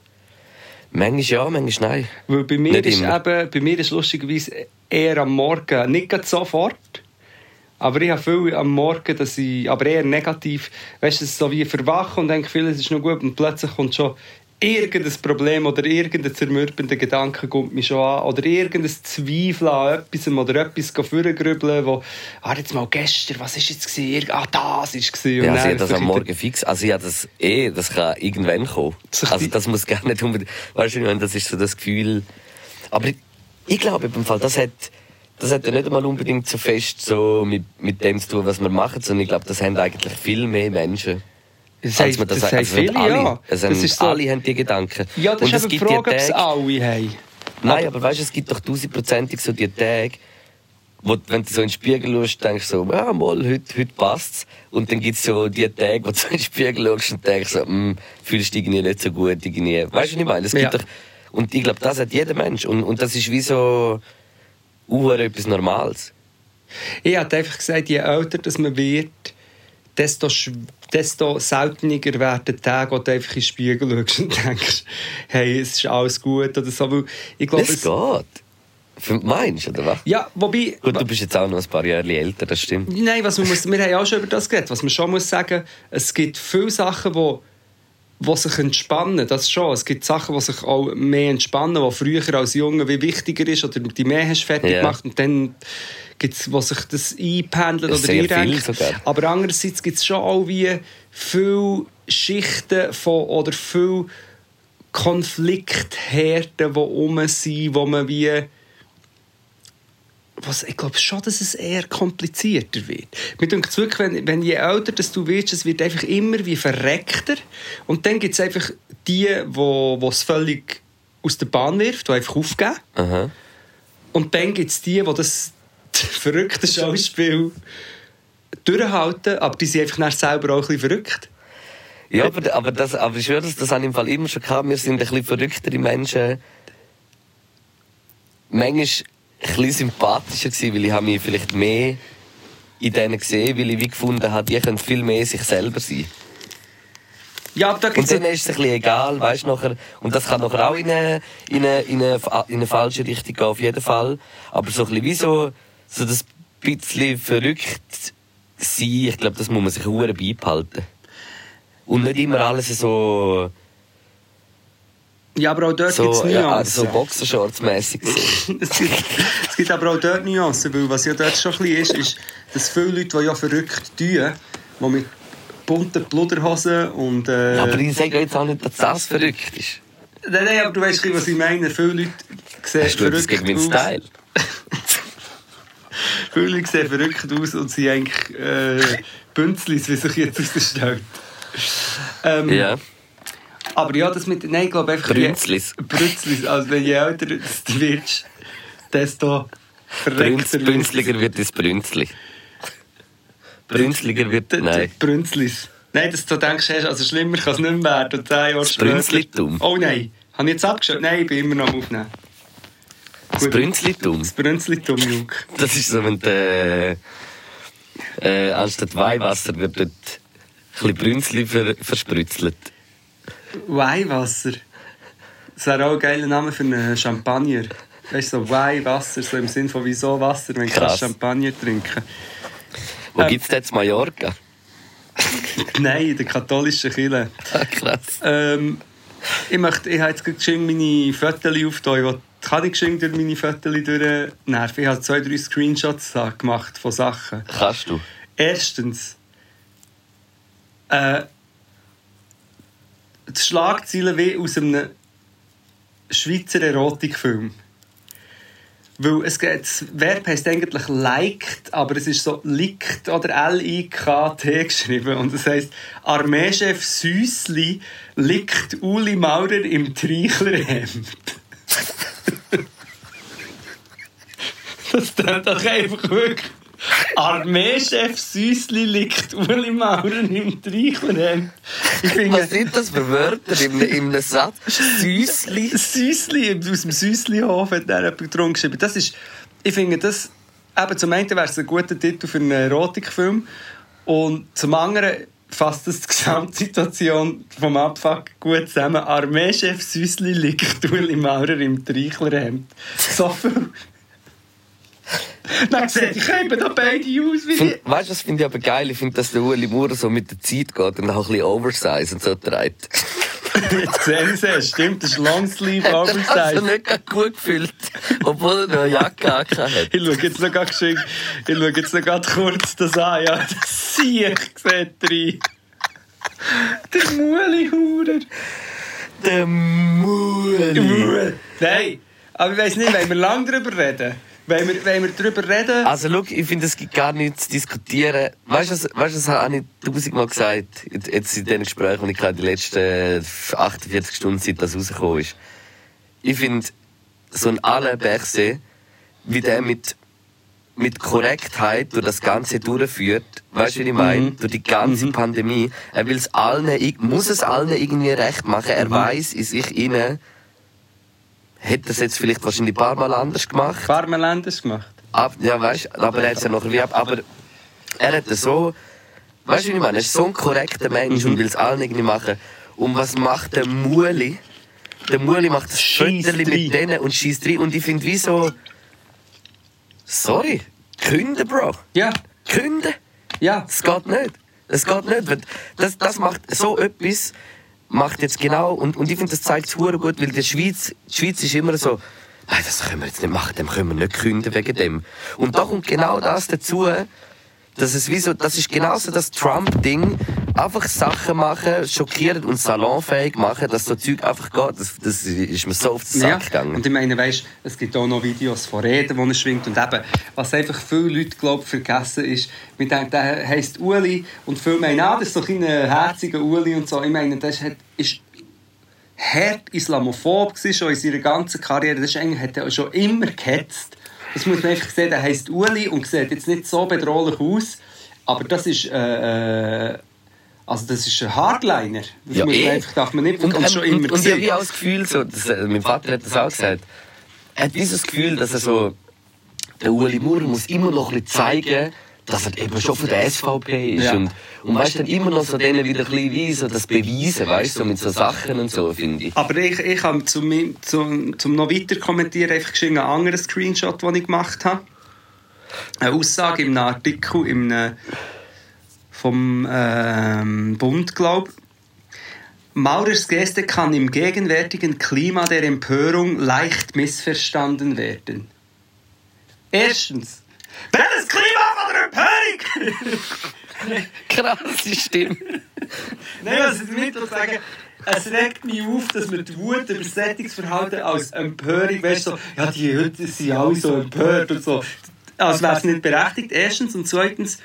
Manchmal ja, manchmal nein. Weil bei mir, Nicht ist immer. eben, bei mir ist lustigerweise eher am Morgen, nicht sofort, aber ich habe viel am Morgen, dass ich, aber eher negativ, weißt du, so wie verwachen und denke, vieles ist noch gut und plötzlich kommt schon irgendein Problem oder irgendein zermürbender Gedanke kommt mich schon an oder irgendein Zweifel an etwas oder etwas vorgrübeln, wo, ah, jetzt mal gestern, was ist jetzt gewesen? Ah, das ist gewesen. Ja, also ich das am Morgen fix. Also ich habe das eh, das kann irgendwann kommen. Also das muss gar nicht unbedingt. Weißt du, das ist so das Gefühl. Aber ich, ich glaube im Fall, das hat, das hat ja nicht einmal unbedingt so fest so mit, mit dem zu tun, was wir machen, sondern ich glaube, das haben eigentlich viel mehr Menschen. Das man das sagt. heisst Also viele, alle. ja. Es Das haben, ist so- alle haben die Gedanken. Ja, das Und ist eben die Frage, ob es alle haben. Nein, aber weißt du, es gibt doch tausendprozentig so die Tage, wo, wenn du so in den Spiegel schaust, denkst du so, ja, mal, heute, heute passt's. Und dann gibt's so die Tage, wo du so in den Spiegel schaust und denkst so, hm, fühlst dich irgendwie nicht so gut, irgendwie. Weißt du, was ich meine? Es gibt Ja. doch, und ich glaube, das hat jeder Mensch. Und, und das ist wie so, uh, etwas Normales. Ich habe einfach gesagt, je älter das man wird, desto, desto seltener werden die Tage, wo du einfach in den Spiegel schaust und denkst, hey, es ist alles gut oder so. Weil ich glaube, Es geht. Für- Meinst du, oder was? ja, wobei, Gut, du bist jetzt auch noch ein paar Jahre älter, das stimmt. nein, was man muss, wir haben auch schon über das geredet, was man schon muss sagen, es gibt viele Sachen, wo die sich entspannen, das schon. Es gibt Sachen, die sich auch mehr entspannen, die früher als Junge wie wichtiger ist oder die mehr hast fertig Ja. gemacht und dann gibt es, wo sich das einpendelt oder einrenkt. Aber andererseits gibt es schon auch wie viele Schichten von, oder viele Konfliktherden, die rum sind, wo man wie was, ich glaube schon, dass es eher komplizierter wird. Mir denkt es wirklich, wenn, wenn je älter dass du wirst, es wird einfach immer wie verreckter. Und dann gibt es einfach die, wo wo es völlig aus der Bahn wirft, die einfach aufgeben. Aha. Und dann gibt es die, die das [LAUGHS] verrückte Schauspiel durchhalten, aber die sind einfach selber auch ein bisschen verrückt. Ja, aber, aber, das, aber ich schwöre, das, das habe ich im Fall immer schon gehabt. Wir sind ein bisschen verrücktere Menschen. Manchmal ein bisschen sympathischer gewesen, weil ich habe mich vielleicht mehr in denen gesehen, weil ich wie gefunden habe, die können viel mehr sich selber sein. Ja, aber da Und gibt's dann ist es ein bisschen egal, weißt nachher, und das kann nachher auch in eine, in eine, in eine, in eine falsche Richtung gehen, auf jeden Fall. Aber so ein bisschen wie so, so das bisschen verrückt sein, ich glaube, das muss man sich hure beibehalten. Und nicht immer alles so, Ja, aber auch dort So, gibt es ja, Nuancen. so Boxershorts-mässig. [LAUGHS] es, gibt, es gibt aber auch dort Nuancen, weil was ja dort schon ein bisschen ist, ist, dass viele Leute, die ja verrückt tun, die mit bunten Pluderhosen und... Äh, Aber ich sage jetzt auch nicht, dass das verrückt ist. nein, nein, aber du weißt, was ich meine. Viele Leute sehen Hast verrückt gegen meinen aus. Style? [LAUGHS] Viele Leute sehen verrückt aus und sind eigentlich äh, Bünzlis, wie sich jetzt herausstellt. Ähm, Ja. Aber ja, das mit... Nein, ich glaube einfach... Brünzlis. Brünzlis. Also wenn je älter du wirst, desto verreckter Brünzliger wird das Brünzli. Brünzliger wird. Nein. Brünzlis. Nein, dass du denkst, also schlimmer kann es nicht mehr werden. Und zehn Jahre später... Brünzlitum. Oh nein. Habe ich jetzt abgeschaut? Nein, ich bin immer noch am Aufnehmen. Das. Brünzlitum. Das Brünzlitum, Luke. [LAUGHS] Das ist so, wenn der, äh, anstatt Weihwasser wird dort ein bisschen Brünzli ver verspritzelt. Weihwasser. Das wäre auch ein geiler Name für einen Champagner. Weißt du, so Weihwasser, so im Sinn von wieso Wasser, wenn du Krass. kannst Champagner trinken Wo Ähm. gibt's denn jetzt Mallorca? [LAUGHS] Nein, in der katholischen Kirche. Ah, Krass. Ähm, ich, möchte, ich habe jetzt geschwind meine Fotos aufgetan. Ich kann ich geschwind durch meine Fotos durchnerven. Ich habe zwei, drei Screenshots gemacht von Sachen. Kannst du? Erstens, äh, die Schlagzeilen wie aus einem Schweizer Erotikfilm. Weil es das Verb heisst eigentlich liked, aber es ist so likt oder L-I-K-T geschrieben. Und es heisst, Armeechef Süssli liegt Uli Maurer im Treichlerhemd. [LAUGHS] das klingt doch einfach wirklich. Armeechef Süssli liegt Uli Maurer im Treichlerhemd. Ich finde, Was sind das für Wörter in, in einem Satz? Süßli? Süssli, aus dem Süsslihof hat er jemand drunter geschrieben. Das ist, ich finde das, eben zum einen wäre es ein guter Titel für einen Erotikfilm und zum anderen fasst das die Gesamtsituation vom Abfuck gut zusammen. Armeechef Süssli liegt Uli Maurer im Treichlerhemd. So viel. [LAUGHS] Dann sieht ich eben da beide aus wie Find, weißt du, was finde ich aber geil? Ich finde, dass der Ueli Maurer so mit der Zeit geht und auch ein bisschen Oversize und so trägt. Jetzt sehe ich es. Stimmt, das ist Longsleeve [LAUGHS] Hat er also Oversize. nicht gut gefühlt, obwohl er noch eine Jacke hat. Ich schaue jetzt noch ganz schön, ich schaue jetzt noch ganz kurz das an. Ja, das sehe ich, sieht rein. Der Muli-Hurer. Der Mueli. Nein, aber ich weiss nicht, wollen wir lange darüber reden? Wollen wir, wollen wir darüber reden? Also, schau, ich finde, es gibt gar nichts zu diskutieren. Weißt du, was, weißt, du, das habe ich tausendmal gesagt, jetzt- in den Gesprächen, die ich hatte, die letzten 48 Stunden, seit das rausgekommen ist. Ich finde, so ein Alain Berset, wie der mit, mit Korrektheit durch das Ganze durchführt, weißt du, wie ich meine? Durch die ganze Pandemie. Er will es allen, muss es allen irgendwie recht machen. Er weiß in sich inne, hätte das jetzt vielleicht wahrscheinlich ein paar Mal anders gemacht. Farmelandes gemacht. Ab, ja, weißt, aber er hat es ja noch wie ab. Aber er hat es so. Weißt du, wie ich meine? Er ist so ein korrekter Mensch Mhm. und will es allen irgendwie machen. Und was macht der Muli? Der Muli macht das rein. mit denen und schießt rein. Und ich finde, wie so. Sorry. Künde, Bro. Ja, Künde. ja. Das geht nicht. Das geht nicht. weil Das, das macht so etwas, macht jetzt genau, und, und ich finde, das zeigt es gut, weil die Schweiz, die Schweiz ist immer so, Nein, das können wir jetzt nicht machen, dem können wir nicht künden wegen dem. Und da kommt genau das dazu, dass es wie so, das ist genauso das Trump-Ding, einfach Sachen machen, schockieren und salonfähig machen, dass so Zeug einfach geht. Das, das ist mir so auf den Sack Ja, gegangen. und ich meine, weißt, es gibt auch noch Videos von Reden, die er schwingt. Und eben, was einfach viele Leute glaub, vergessen ist, wir denken, der heisst Uli und viele meinen, ah, das ist doch ein herziger Uli und so. Ich meine, das hat, ist hart islamophob gewesen, schon in seiner ganzen Karriere. Das ist eigentlich, hat er schon immer gehetzt. Das muss man einfach sehen, der heisst Uli und sieht jetzt nicht so bedrohlich aus, aber das ist... Äh, äh, also das ist ein Hardliner. Das Ja, muss man eh. einfach, darf man nicht Und, und, ähm, schon immer und, und ich habe wie auch das Gefühl, so, das, äh, mein Vater hat das auch gesagt, er hat dieses Gefühl, dass er so, der Ueli Maurer muss immer noch ein bisschen zeigen, dass er eben schon von der SVP ist. Ja. Und, und weißt dann immer noch so denen wieder ein bisschen wie so das beweisen, weißt du, so mit so Sachen und so, finde ich. Aber ich, ich habe zum, zum, zum noch weiter kommentieren einfach geschrieben, einen anderen Screenshot, den ich gemacht habe. Eine Aussage in einem Artikel im, vom ähm, Bund, glaube Maurers Geste kann im gegenwärtigen Klima der Empörung leicht missverstanden werden. Erstens. Welches Klima von der Empörung? Krasse Stimme. Nein, was ich damit will sagen es regt mich auf, dass man die Wut über Sättigungsverhalten als Empörung, weißt du, so, ja, die heute sind alle so empört und so. Als wäre es nicht berechtigt, erstens. Und zweitens,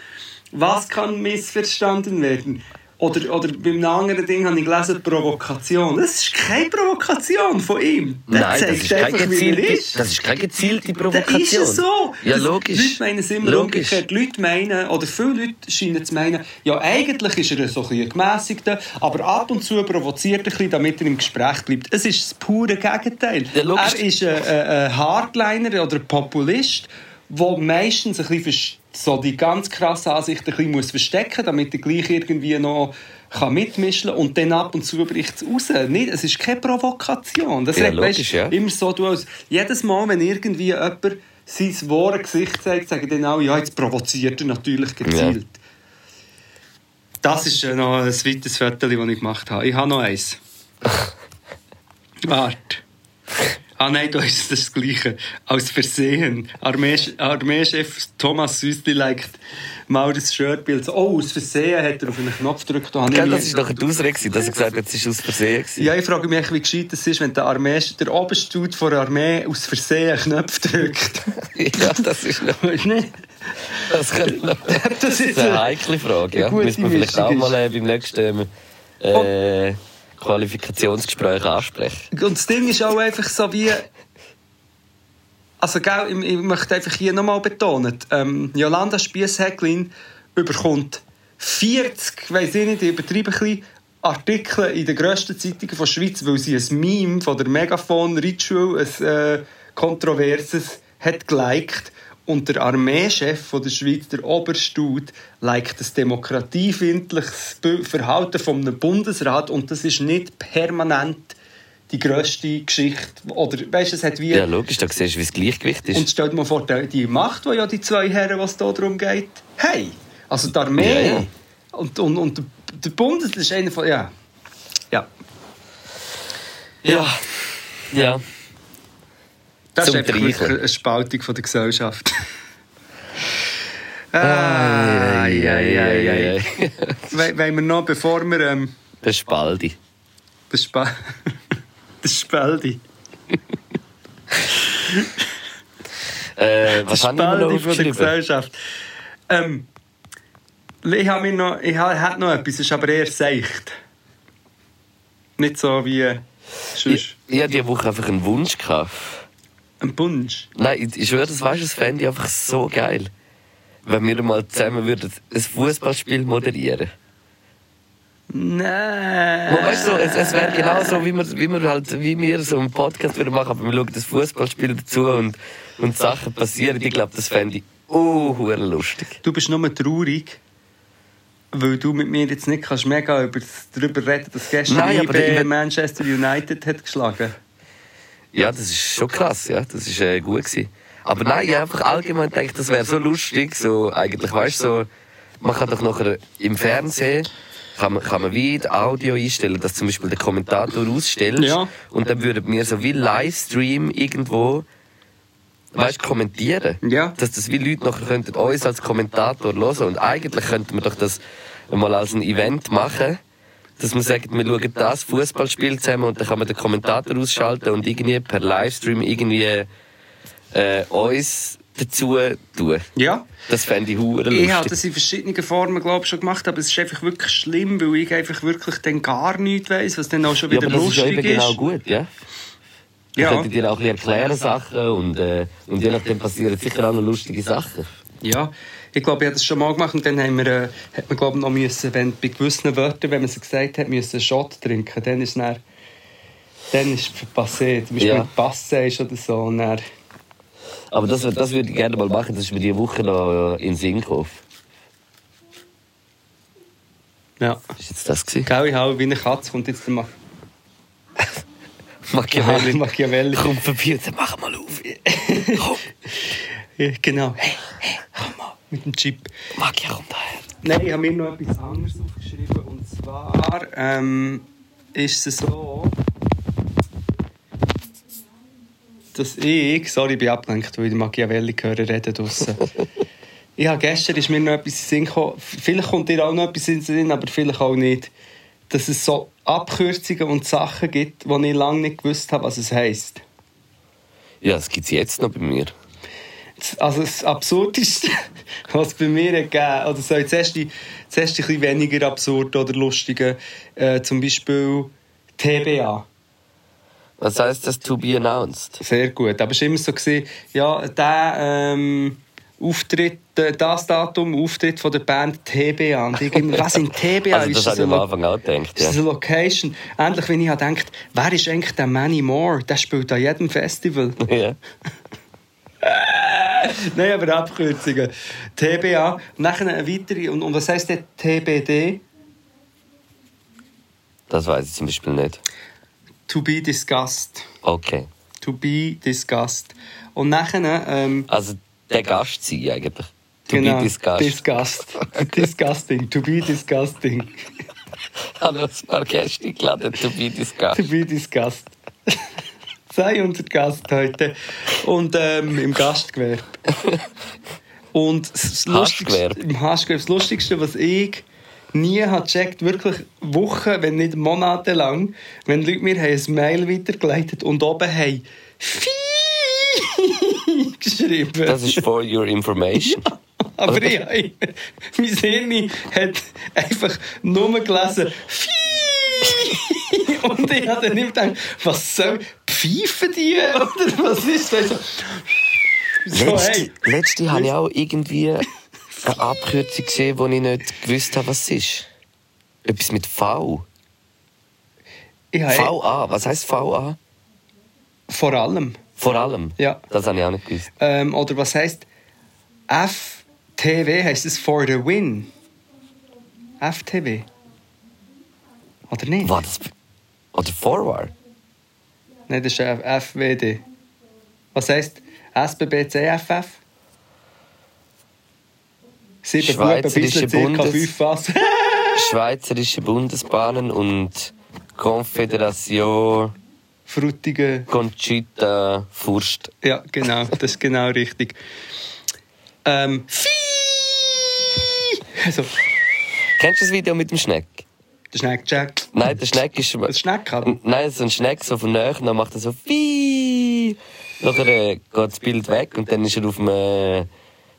was kann missverstanden werden? Oder, oder beim anderen Ding habe ich gelesen, Provokation. Das ist keine Provokation von ihm. Der Nein, das ist, einfach, gezielte, ist. das ist keine gezielte Das Provokation. ist es so. Ja, Das- logisch. Leute meinen es immer Logisch. umgekehrt. Leute meinen, oder viele Leute scheinen zu meinen, ja, eigentlich ist er so ein bisschen ein gemässigter, aber ab und zu provoziert er ein bisschen, damit er im Gespräch bleibt. Es ist das pure Gegenteil. Ja, logisch. er ist ein, ein, Hardliner oder ein Populist, der meistens ein bisschen so die ganz krasse Ansicht ein bisschen muss verstecken damit er gleich irgendwie noch kann mitmischen und dann ab und zu bricht es raus. Nicht, es ist keine Provokation. Das Ja, regt, logisch, weisst, ja. immer so du als jedes Mal, wenn irgendwie jemand sein wahres Gesicht zeigt, sagen dann alle, ja, jetzt provoziert er natürlich gezielt. Das ist noch ein zweites Foto, das ich gemacht habe. Ich habe noch eins. [LAUGHS] Warte. Ah nein, da ist das Gleiche. Aus Versehen. Armee, Armeechef Thomas Süßli liked Maurits Shirtbild. Oh, aus Versehen hat er auf einen Knopf gedrückt. Da nie- das war doch die Ausrede, dass er gesagt hat, es war aus Versehen. gewesen. ja, ich frage mich, wie gescheit es ist, wenn der, Armee, der oberste Dude von der Armee aus Versehen einen Knopf drückt. [LAUGHS] Ja, das ist noch, [LAUGHS] das könnte [LAUGHS] Das das ist eine heikle Frage. Ja. Müssen wir vielleicht auch mal äh, beim nächsten äh, Qualifikationsgespräch ansprechen. Und das Ding ist auch einfach so wie. Also, gell, ich, ich möchte einfach hier nochmal betonen: ähm, Jolanda Spiess-Häcklin überkommt 40, weiß ich nicht, ich übertreibe ein bisschen, Artikel in den grössten Zeitungen der Schweiz, weil sie ein Meme von der Megafon Ritual, ein äh, kontroverses, hat geliked. Und der Armeechef von der Schweiz, der Oberstut, liked das demokratiefindliches Verhalten einem Bundesrat. Und das ist nicht permanent die grösste Geschichte. Oder, weißt du, es hat wie... Ja, logisch, da siehst du, wie das Gleichgewicht ist. Und stell dir mal vor, die- Macht, die ja die zwei Herren, was da darum geht, hey, also die Armee Ja, ja. und, und, und der- der Bundes, das ist einer von, ja, ja. ja. Ja. Das Zum ist einfach eine Spaltung von der Gesellschaft. Ah, ei, ei, Wollen wir noch, bevor wir ähm, Das ist Baldi. das, Spa [LAUGHS] das Spaldi, Äh, was habe ich mir noch Spaldi von der? Gesellschaft. Ähm, ich habe noch, ich habe noch etwas, es ist aber eher seicht. Nicht so wie äh, sonst. Ich, ich hatte diese Woche einfach einen Wunsch. Gehabt. Ein Punsch. Nein, ich, schwöre, das weißt du, das fände ich einfach so geil. Wenn wir mal zusammen würden ein Fußballspiel moderieren Nein. Weißt du, es, es wäre genau so, wie wir, wie wir halt, wie wir so einen Podcast würden machen, aber wir schauen das Fußballspiel dazu und, und Sachen passieren. Ich glaube, das fände ich oh, lustig. Du bist nur traurig, weil du mit mir jetzt nicht kannst mega über, darüber reden dass gestern Nein, IB Manchester United hat geschlagen Ja, das ist schon krass, ja, das ist äh, gut gewesen. Aber nein, ich einfach allgemein gedacht, das wäre so lustig, so eigentlich, weißt du, so, man kann doch nachher im Fernsehen kann man, kann man wie das Audio einstellen, dass zum Beispiel der Kommentator ausstellt Ja. und dann würden wir so wie Livestream irgendwo weißt, kommentieren. Ja. Dass das wie Leute nachher könnten uns als Kommentator hören und eigentlich könnten wir doch das mal als ein Event machen, dass man sagt, wir schauen das Fußballspiel zusammen und dann kann man den Kommentator ausschalten und irgendwie per Livestream irgendwie äh, uns dazu tun. Ja. Das fände ich hure lustig. Ich habe das in verschiedenen Formen glaub, schon gemacht, aber es ist einfach wirklich schlimm, weil ich einfach wirklich dann gar nichts weiss, was dann auch schon ja, wieder aber das ist ja lustig eben ist. genau gut, ja? Ich Ja. könnte dir auch ein bisschen erklären Sachen und, äh, und je nachdem passieren sicher auch noch lustige Sachen. Ja, ich glaube, ich habe das schon mal gemacht und dann haben wir, äh, hat man glaube noch müssen, wenn bei gewissen Wörtern, wenn man sie gesagt hat, müssen einen Shot trinken. Dann ist es dann, dann ist passé. Zum Beispiel Ja. mit Passe ist oder so. Und dann, Aber das, das würde ich gerne mal machen, das ist mir diese Woche noch in den Sinn gekommen. ja. Ist jetzt das gewesen? Gell, ich habe wie eine Katze, kommt jetzt der Ma [LAUGHS] Machiavelli. Machiavelli. Komm vorbei und dann mach mal auf. [LAUGHS] Komm, Ja, genau. Hey, hey, komm mal. Mit dem Chip. Magia, komm daher. Nein, ich habe mir noch etwas anderes aufgeschrieben. Und zwar, ähm, ist es so, dass ich, sorry, ich bin abgelenkt, weil ich den Machiavelli höre reden draussen. [LAUGHS] ich habe gestern ist mir noch etwas in Sinn gekommen, vielleicht kommt dir auch noch etwas in den Sinn, aber vielleicht auch nicht, dass es so Abkürzungen und Sachen gibt, die ich lange nicht gewusst habe, was es heisst. Ja, das gibt es jetzt noch bei mir. Also das Absurdeste, [LAUGHS] was es bei mir hat gegeben oder so, das erste, das erste ein weniger absurd oder lustige, äh, zum Beispiel TBA. Was heißt das to be announced? Sehr gut. Aber es war immer so, gewesen, ja, der ähm, Auftritt, äh, das Datum, Auftritt von der Band TBA. Und ich immer, was sind TBA? [LAUGHS] Also das Ist habe ich am Anfang auch gedacht. Ist das Ja. eine Location? Endlich, wenn ich gedacht, wer ist eigentlich der Manny Moore? Der spielt an jedem Festival. [LAUGHS] Ja. [LAUGHS] Nein, aber Abkürzungen. TBA. Und nachher eine weitere. Und, und was heisst der TBD? Das weiß ich zum Beispiel nicht. To be discussed. Okay. To be discussed. Und nachher... Ähm, Also der Gast sein eigentlich. To genau, be discussed. Disgust. Disgusting. To be disgusting. [LAUGHS] Hallo, ein paar Gäste eingeladen, to be To discussed. be discussed. [LAUGHS] Sei unser Gast heute. Und ähm, im Gastgewerbe. Und das Haschgewerbe. im Haschgewerbe, das Lustigste, was ich nie habe gecheckt, wirklich Wochen, wenn nicht Monate lang, wenn Leute mir haben ein Mail weitergeleitet und oben haben «Vieh» [LAUGHS] geschrieben. Das ist for your information. [LAUGHS] Aber ich, ich, mein Hirn hat einfach nur gelesen «Vieh». [LAUGHS] Und ich habe dann nicht gedacht, was soll pfeifen die? [LAUGHS] Oder was ist das? So, Letzte, hey. letzte habe ich auch irgendwie eine Abkürzung gesehen, wo ich nicht gewusst habe, was es ist. Etwas mit V. Habe VA. Was heißt VA? vor allem. Vor allem. Ja. Das habe ich auch nicht gewusst. Ähm, oder was heißt FTW? Heißt es for the win? FTW? Oder nicht? War das. Oder Forward? Nein, das ist äh, FWD. Was heisst SBB-CFF? Sieben Buben, Schweizerische circa Bundes-. [LAUGHS] Schweizerische Bundesbahnen und Konföderation Frutigen. Conchita Furst. Ja, genau, das ist genau richtig. Ähm, Vieh! Also, Kennst du das Video mit dem Schneck? Der Schneck-Jack. Nein, der Schneck ist. Das Schneck Nein, so ein Schneck so von näher, dann macht er so Vieh. Nachher äh, geht das Bild weg und dann ist er auf dem. Äh,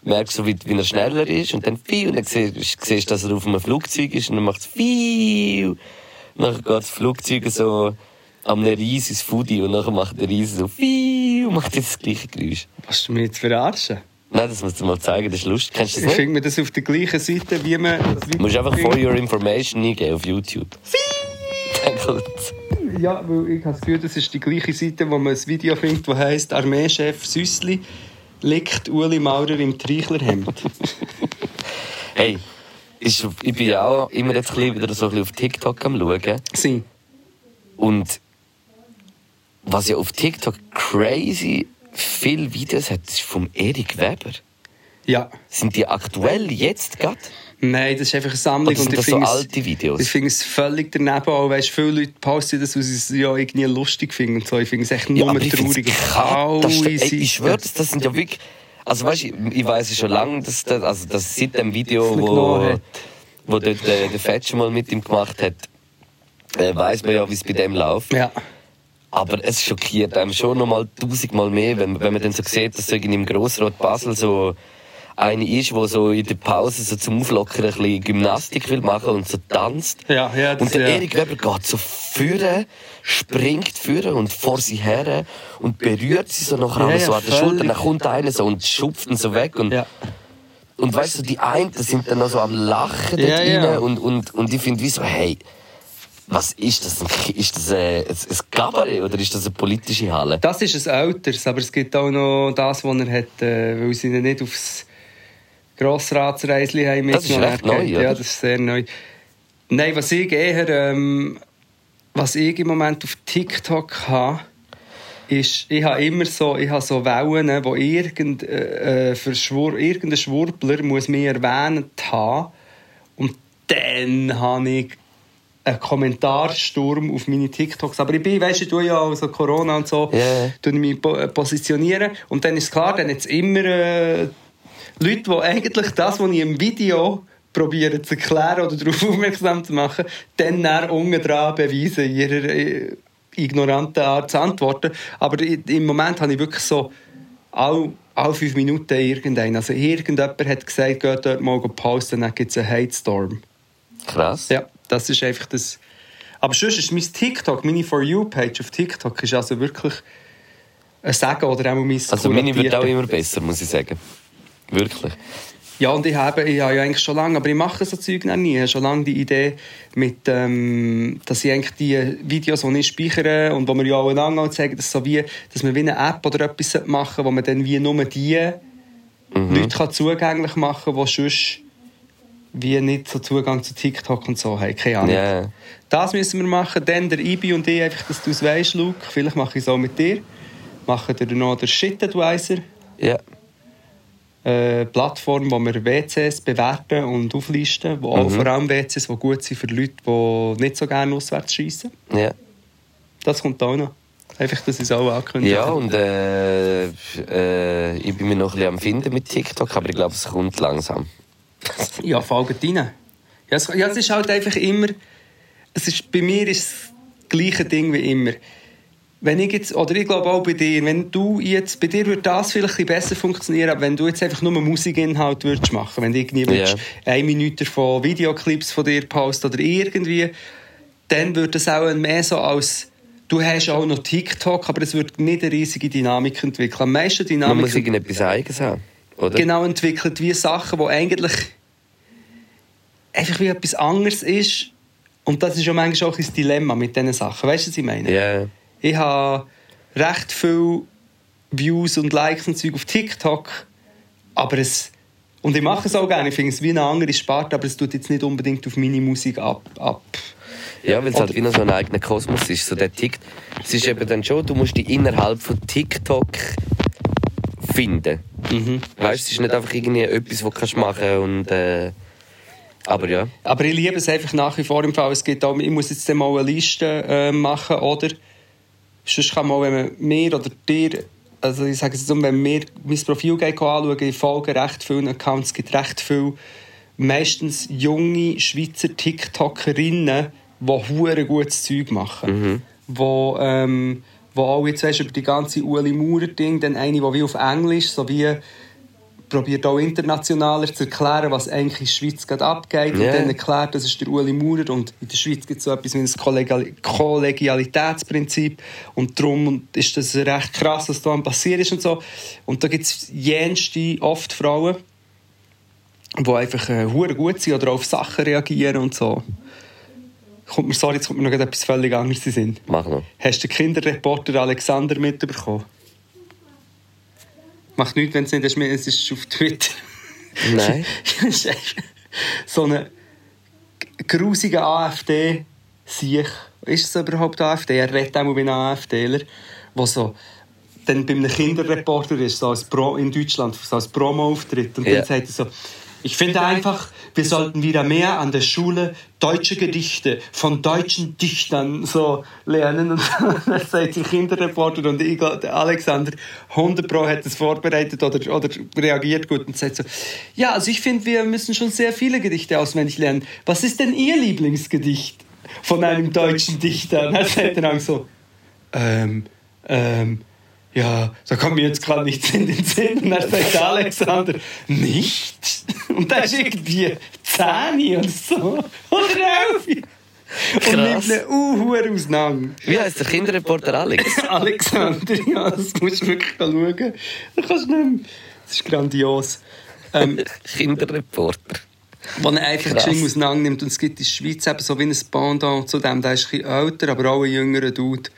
merkst du, wie, wie er schneller ist und dann Vieh. Und dann siehst du, dass er auf einem Flugzeug ist und dann macht es Vieh. Nachher geht das Flugzeug so am Reis ins Foodie und nachher macht der Reis so Vieh und macht jetzt das gleiche Geräusch. Was du mir jetzt verarschen? Nein, das musst du mal zeigen, das ist lustig. Kennst du das nicht? finde mir das auf der gleichen Seite, wie man... Du musst einfach for your information eingeben auf YouTube. Dann kommt's. [LAUGHS] Ja, weil ich habe das Gefühl, das ist die gleiche Seite, wo man ein Video findet, das heisst «Armeechef Süssli liegt Uli Maurer im Treichlerhemd». [LAUGHS] Hey, ist, ich bin ja auch immer jetzt wieder so ein bisschen auf TikTok am schauen. Sie. Und was ja auf TikTok crazy viele Videos hat, vom Erik Weber. Ja. Sind die aktuell jetzt gerade? Nein, das ist einfach eine Sammlung. Und ich das so finde es- alte Videos? Ich finde es völlig daneben. Auch, weißt, viele Leute posten das, weil sie es ja irgendwie lustig finden. Und so. Ich finde es echt nur ich find's traurig. Seiten. Ich schwöre, das sind ja wirklich... Also weißt, ich, ich weiß schon lange, dass das, also das seit dem Video, wo, wo dort äh, der Fetsch mal mit ihm gemacht hat, äh, weiß man ja, wie es bei dem läuft. Ja. Aber es schockiert einem schon noch mal tausendmal mehr, wenn, wenn man dann so sieht, dass so irgendwie im Grossrot Basel so eine ist, wo so in der Pause so zum Auflockern ein bisschen Gymnastik will machen und so tanzt. Ja, ja, das- und der ja. Erik Weber geht so führen, springt führen und vor sie her und berührt sie so nachher Ja, ja, so an der Schulter. Dann kommt einer so und schupft ihn so weg. Und, Ja. und weißt du, die einen sind dann noch so am Lachen dort ja. rein und, und, und ich finde wie so, hey, was ist das? [LAUGHS] Ist das ein, ein, ein Kabarett oder ist das eine politische Halle? Das ist ein älteres, aber es gibt auch noch das, was er hat, äh, weil sie ihn nicht aufs Grossratsreisli haben Das ist recht neu, Ja, oder? das ist sehr neu. Nein, was ich eher, ähm, was ich im Moment auf TikTok habe, ist, ich habe immer so, ich habe so Wellen, wo irgend, äh, äh, für Schwur, irgendein Schwurbler muss mich erwähnt haben und dann habe ich einen Kommentarsturm auf meine TikToks. Aber ich bin, weißt du, tue ja auch so Corona und so, tue ich mich äh, positionieren. Und dann ist klar, dann jetzt immer äh, Leute, die eigentlich das, was ich im Video probiere zu erklären oder darauf [LAUGHS] aufmerksam zu machen, dann näher unten dran beweisen, in ihrer äh, ignoranten Art zu antworten. Aber im Moment habe ich wirklich so alle, alle fünf Minuten irgendeinen. Also irgendjemand hat gesagt, geht dort mal posten, dann gibt es einen Hate Storm. Krass. Ja, das ist einfach das. Aber sonst ist mein TikTok, meine For You-Page auf TikTok, ist also wirklich ein Sagen oder auch mein Also meine wird auch immer besser, muss ich sagen. Wirklich. Ja, und ich habe, ich habe ja eigentlich schon lange, aber ich mache so Zeug noch nie. Ich habe schon lange die Idee, mit, ähm, dass ich eigentlich die Videos, die ich speichere und die wir ja auch einander zeigen, dass, so wie, dass man wie eine App oder etwas machen sollte, wo man dann wie nur die Leute kann zugänglich machen kann, die sonst wie nicht so Zugang zu TikTok und so haben. Keine Ahnung. Ja. Das müssen wir machen. Dann der Ibi und ich, einfach, dass du es weißt, Luke. Vielleicht mache ich es auch mit dir. Machen wir noch den Shit Advisor. Ja. Eine Plattform, wo wir WCs bewerten und auflisten. Wo auch vor allem WCs, die gut sind für Leute, die nicht so gerne auswärts schiessen. Ja. Das kommt auch noch. Einfach, dass ich es auch ankündige. Ja, und äh, äh, ich bin mir noch ein bisschen am Finden mit TikTok, aber ich glaube, es kommt langsam. [LAUGHS] Ja, folgt rein. Ja, es, ja, es ist halt einfach immer... Es ist, bei mir ist das gleiche Ding wie immer. Wenn ich jetzt, oder ich glaube auch bei dir, wenn du jetzt, bei dir würde das vielleicht ein besser funktionieren, aber wenn du jetzt einfach nur Musikinhalt würdest machen, wenn du irgendwie Ja. würdest eine Minute von Videoclips von dir posten oder irgendwie, dann würde es auch mehr so als, du hast auch noch TikTok, aber es wird nicht eine riesige Dynamik entwickeln. Am meisten Man Dynamik muss irgendetwas Eigenes haben, oder? genau entwickelt wie Sachen, die eigentlich einfach wie etwas anderes ist. Und das ist ja manchmal auch ein Dilemma mit diesen Sachen. Weißt du, was ich meine? Ja. Ich habe recht viele Views und Likes und Zeug auf TikTok, aber es... Und ich mache es auch gerne, ich finde es wie eine andere Sparte, aber es tut jetzt nicht unbedingt auf meine Musik ab. ab. Ja, weil es halt wie noch so ein eigener Kosmos ist. So der Tick es ist eben dann schon, du musst dich innerhalb von TikTok finden. Mhm. Weißt es ist nicht einfach irgendwie etwas, was du machen kannst und... Äh, aber ja. Aber ich liebe es einfach nach wie vor im Fall. Es gibt auch, ich muss jetzt mal eine Liste äh, machen, oder? Sonst kann man, wenn man mir oder dir, also ich sage es jetzt um, wenn mir mein Profil anschauen, ich folge recht vielen Accounts, es gibt recht viele, meistens junge Schweizer TikTokerinnen, die hure gutes Zeug machen. Wo, ähm, wo auch jetzt weißt, über die ganze Ueli Maurer-Ding, dann eine, die wie auf Englisch, so wie probiert auch internationaler zu erklären, was eigentlich in der Schweiz gerade abgeht. Und Ja. dann erklärt, das ist der Ueli Maurer. Und in der Schweiz gibt es so etwas wie ein Kollegial Kollegialitätsprinzip. Und darum ist das recht krass, was da passiert ist und so. Und da gibt es jenste, oft Frauen, die einfach äh, gut sind oder auf Sachen reagieren und so. Kommt mir, sorry, jetzt kommt mir noch etwas völlig anderes in Sinn. Mach noch. Hast du den Kinderreporter Alexander mitbekommen? Macht nichts, wenn es nicht ist, es ist auf Twitter. Nein. [LAUGHS] So eine grusige AfD sich Ist es überhaupt AfD? Er redet auch wie ein AfDler, der so dann bei einem Kinderreporter ist, so als Pro in Deutschland, so als Promo-Auftritt. Und Ja. dann sagt er so, ich finde einfach, wir sollten wieder mehr an der Schule deutsche Gedichte von deutschen Dichtern so lernen. Und [LAUGHS] dann sagt der Kinderreporter und ich, der Alexander, 100 Pro hat es vorbereitet oder, oder reagiert gut und sagt so, ja, also ich finde, wir müssen schon sehr viele Gedichte auswendig lernen. Was ist denn Ihr Lieblingsgedicht von einem deutschen Dichter? Und dann sagt er dann so, ähm, ähm, ja, da kommt mir jetzt gerade nichts in den Sinn. Und dann sagt der Alexander, nicht? Und da ist irgendwie 10 oder so. Oder 11. Und Krass. nimmt eine Uhr auseinander. Wie heißt der Kinderreporter Alex? [LAUGHS] Alexander, ja, das musst du wirklich schauen. Das kannst du nicht mehr. Das ist grandios. Ähm, [LAUGHS] Kinderreporter. wo er einfach auseinander nimmt. Und es gibt in der Schweiz eben so wie ein Pendant zu dem. Der ist ein bisschen älter, aber auch ein jüngerer Dude,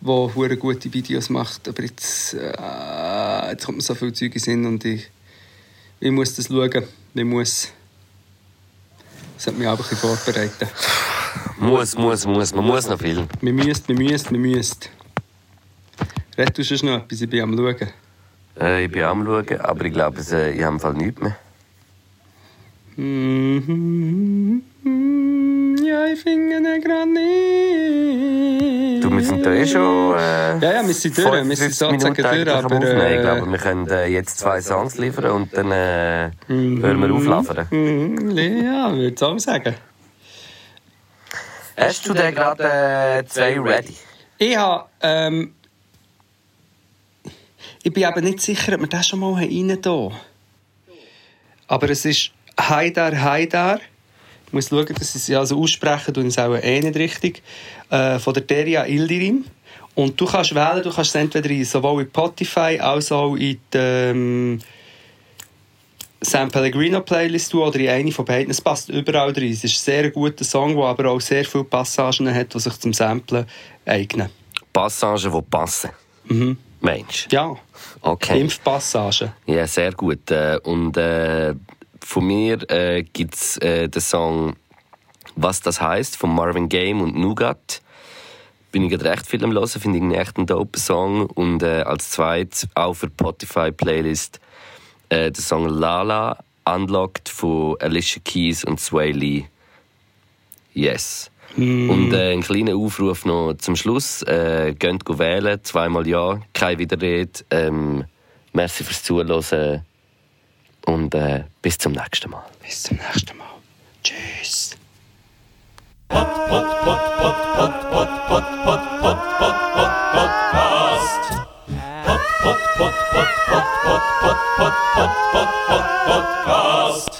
der hure gute Videos macht. Aber jetzt, äh, jetzt kommt mir so viel Zeug in Sinn und ich, ich muss das schauen. Ich muss... Das hat mich auch ein bisschen vorbereiten. Muss, muss, muss. Man muss noch viel. Wir müssen, wir müssen, wir müssen. Red du schon noch etwas? Ich bin am Schauen. Äh, ich bin am Schauen, aber ich glaube, äh, ich habe im Fall nichts mehr. Mhm. Wir sind da eh schon. Äh, Ja, ja, wir sind durch. Wir sind 55 sozusagen durch, aber, äh, Ich glaube, wir können äh, jetzt zwei Songs liefern und dann äh, hören wir auflaufen. Mhm, Ja, würde ich auch sagen. Hast du denn gerade äh, zwei ready? Ich habe, ähm, ich bin eben nicht sicher, ob wir das schon mal rein da. Aber es ist Haidar Haidar. Ich muss schauen, dass ich es also aussprechen und es auch eh nicht richtig. Äh, von der Deria Ildirim. Und du kannst wählen, du kannst es entweder in, sowohl in Spotify als auch in die ähm, San Pellegrino Playlist tun oder in eine von beiden. Es passt überall rein. Es ist ein sehr guter Song, der aber auch sehr viele Passagen hat, die sich zum Samplen eignen. Passagen, die passen. Mensch. Ja, Okay. Impfpassagen. Ja, sehr gut. Äh, Und äh, von mir äh, gibt es äh, den Song Was das heißt von Marvin Gaye und Nougat. Bin ich gerade recht viel am Hören, finde ich einen echt einen dope Song. Und äh, als zweites auch für die Spotify-Playlist äh, der Song Lala Unlocked von Alicia Keys und Sway Lee. Yes. Und äh, ein kleiner Aufruf noch zum Schluss. Äh, geht wählen, zweimal ja, keine Widerrede. Ähm, merci fürs Zuhören und äh, bis zum nächsten Mal. Bis zum nächsten Mal. Tschüss. Podcast. Podcast.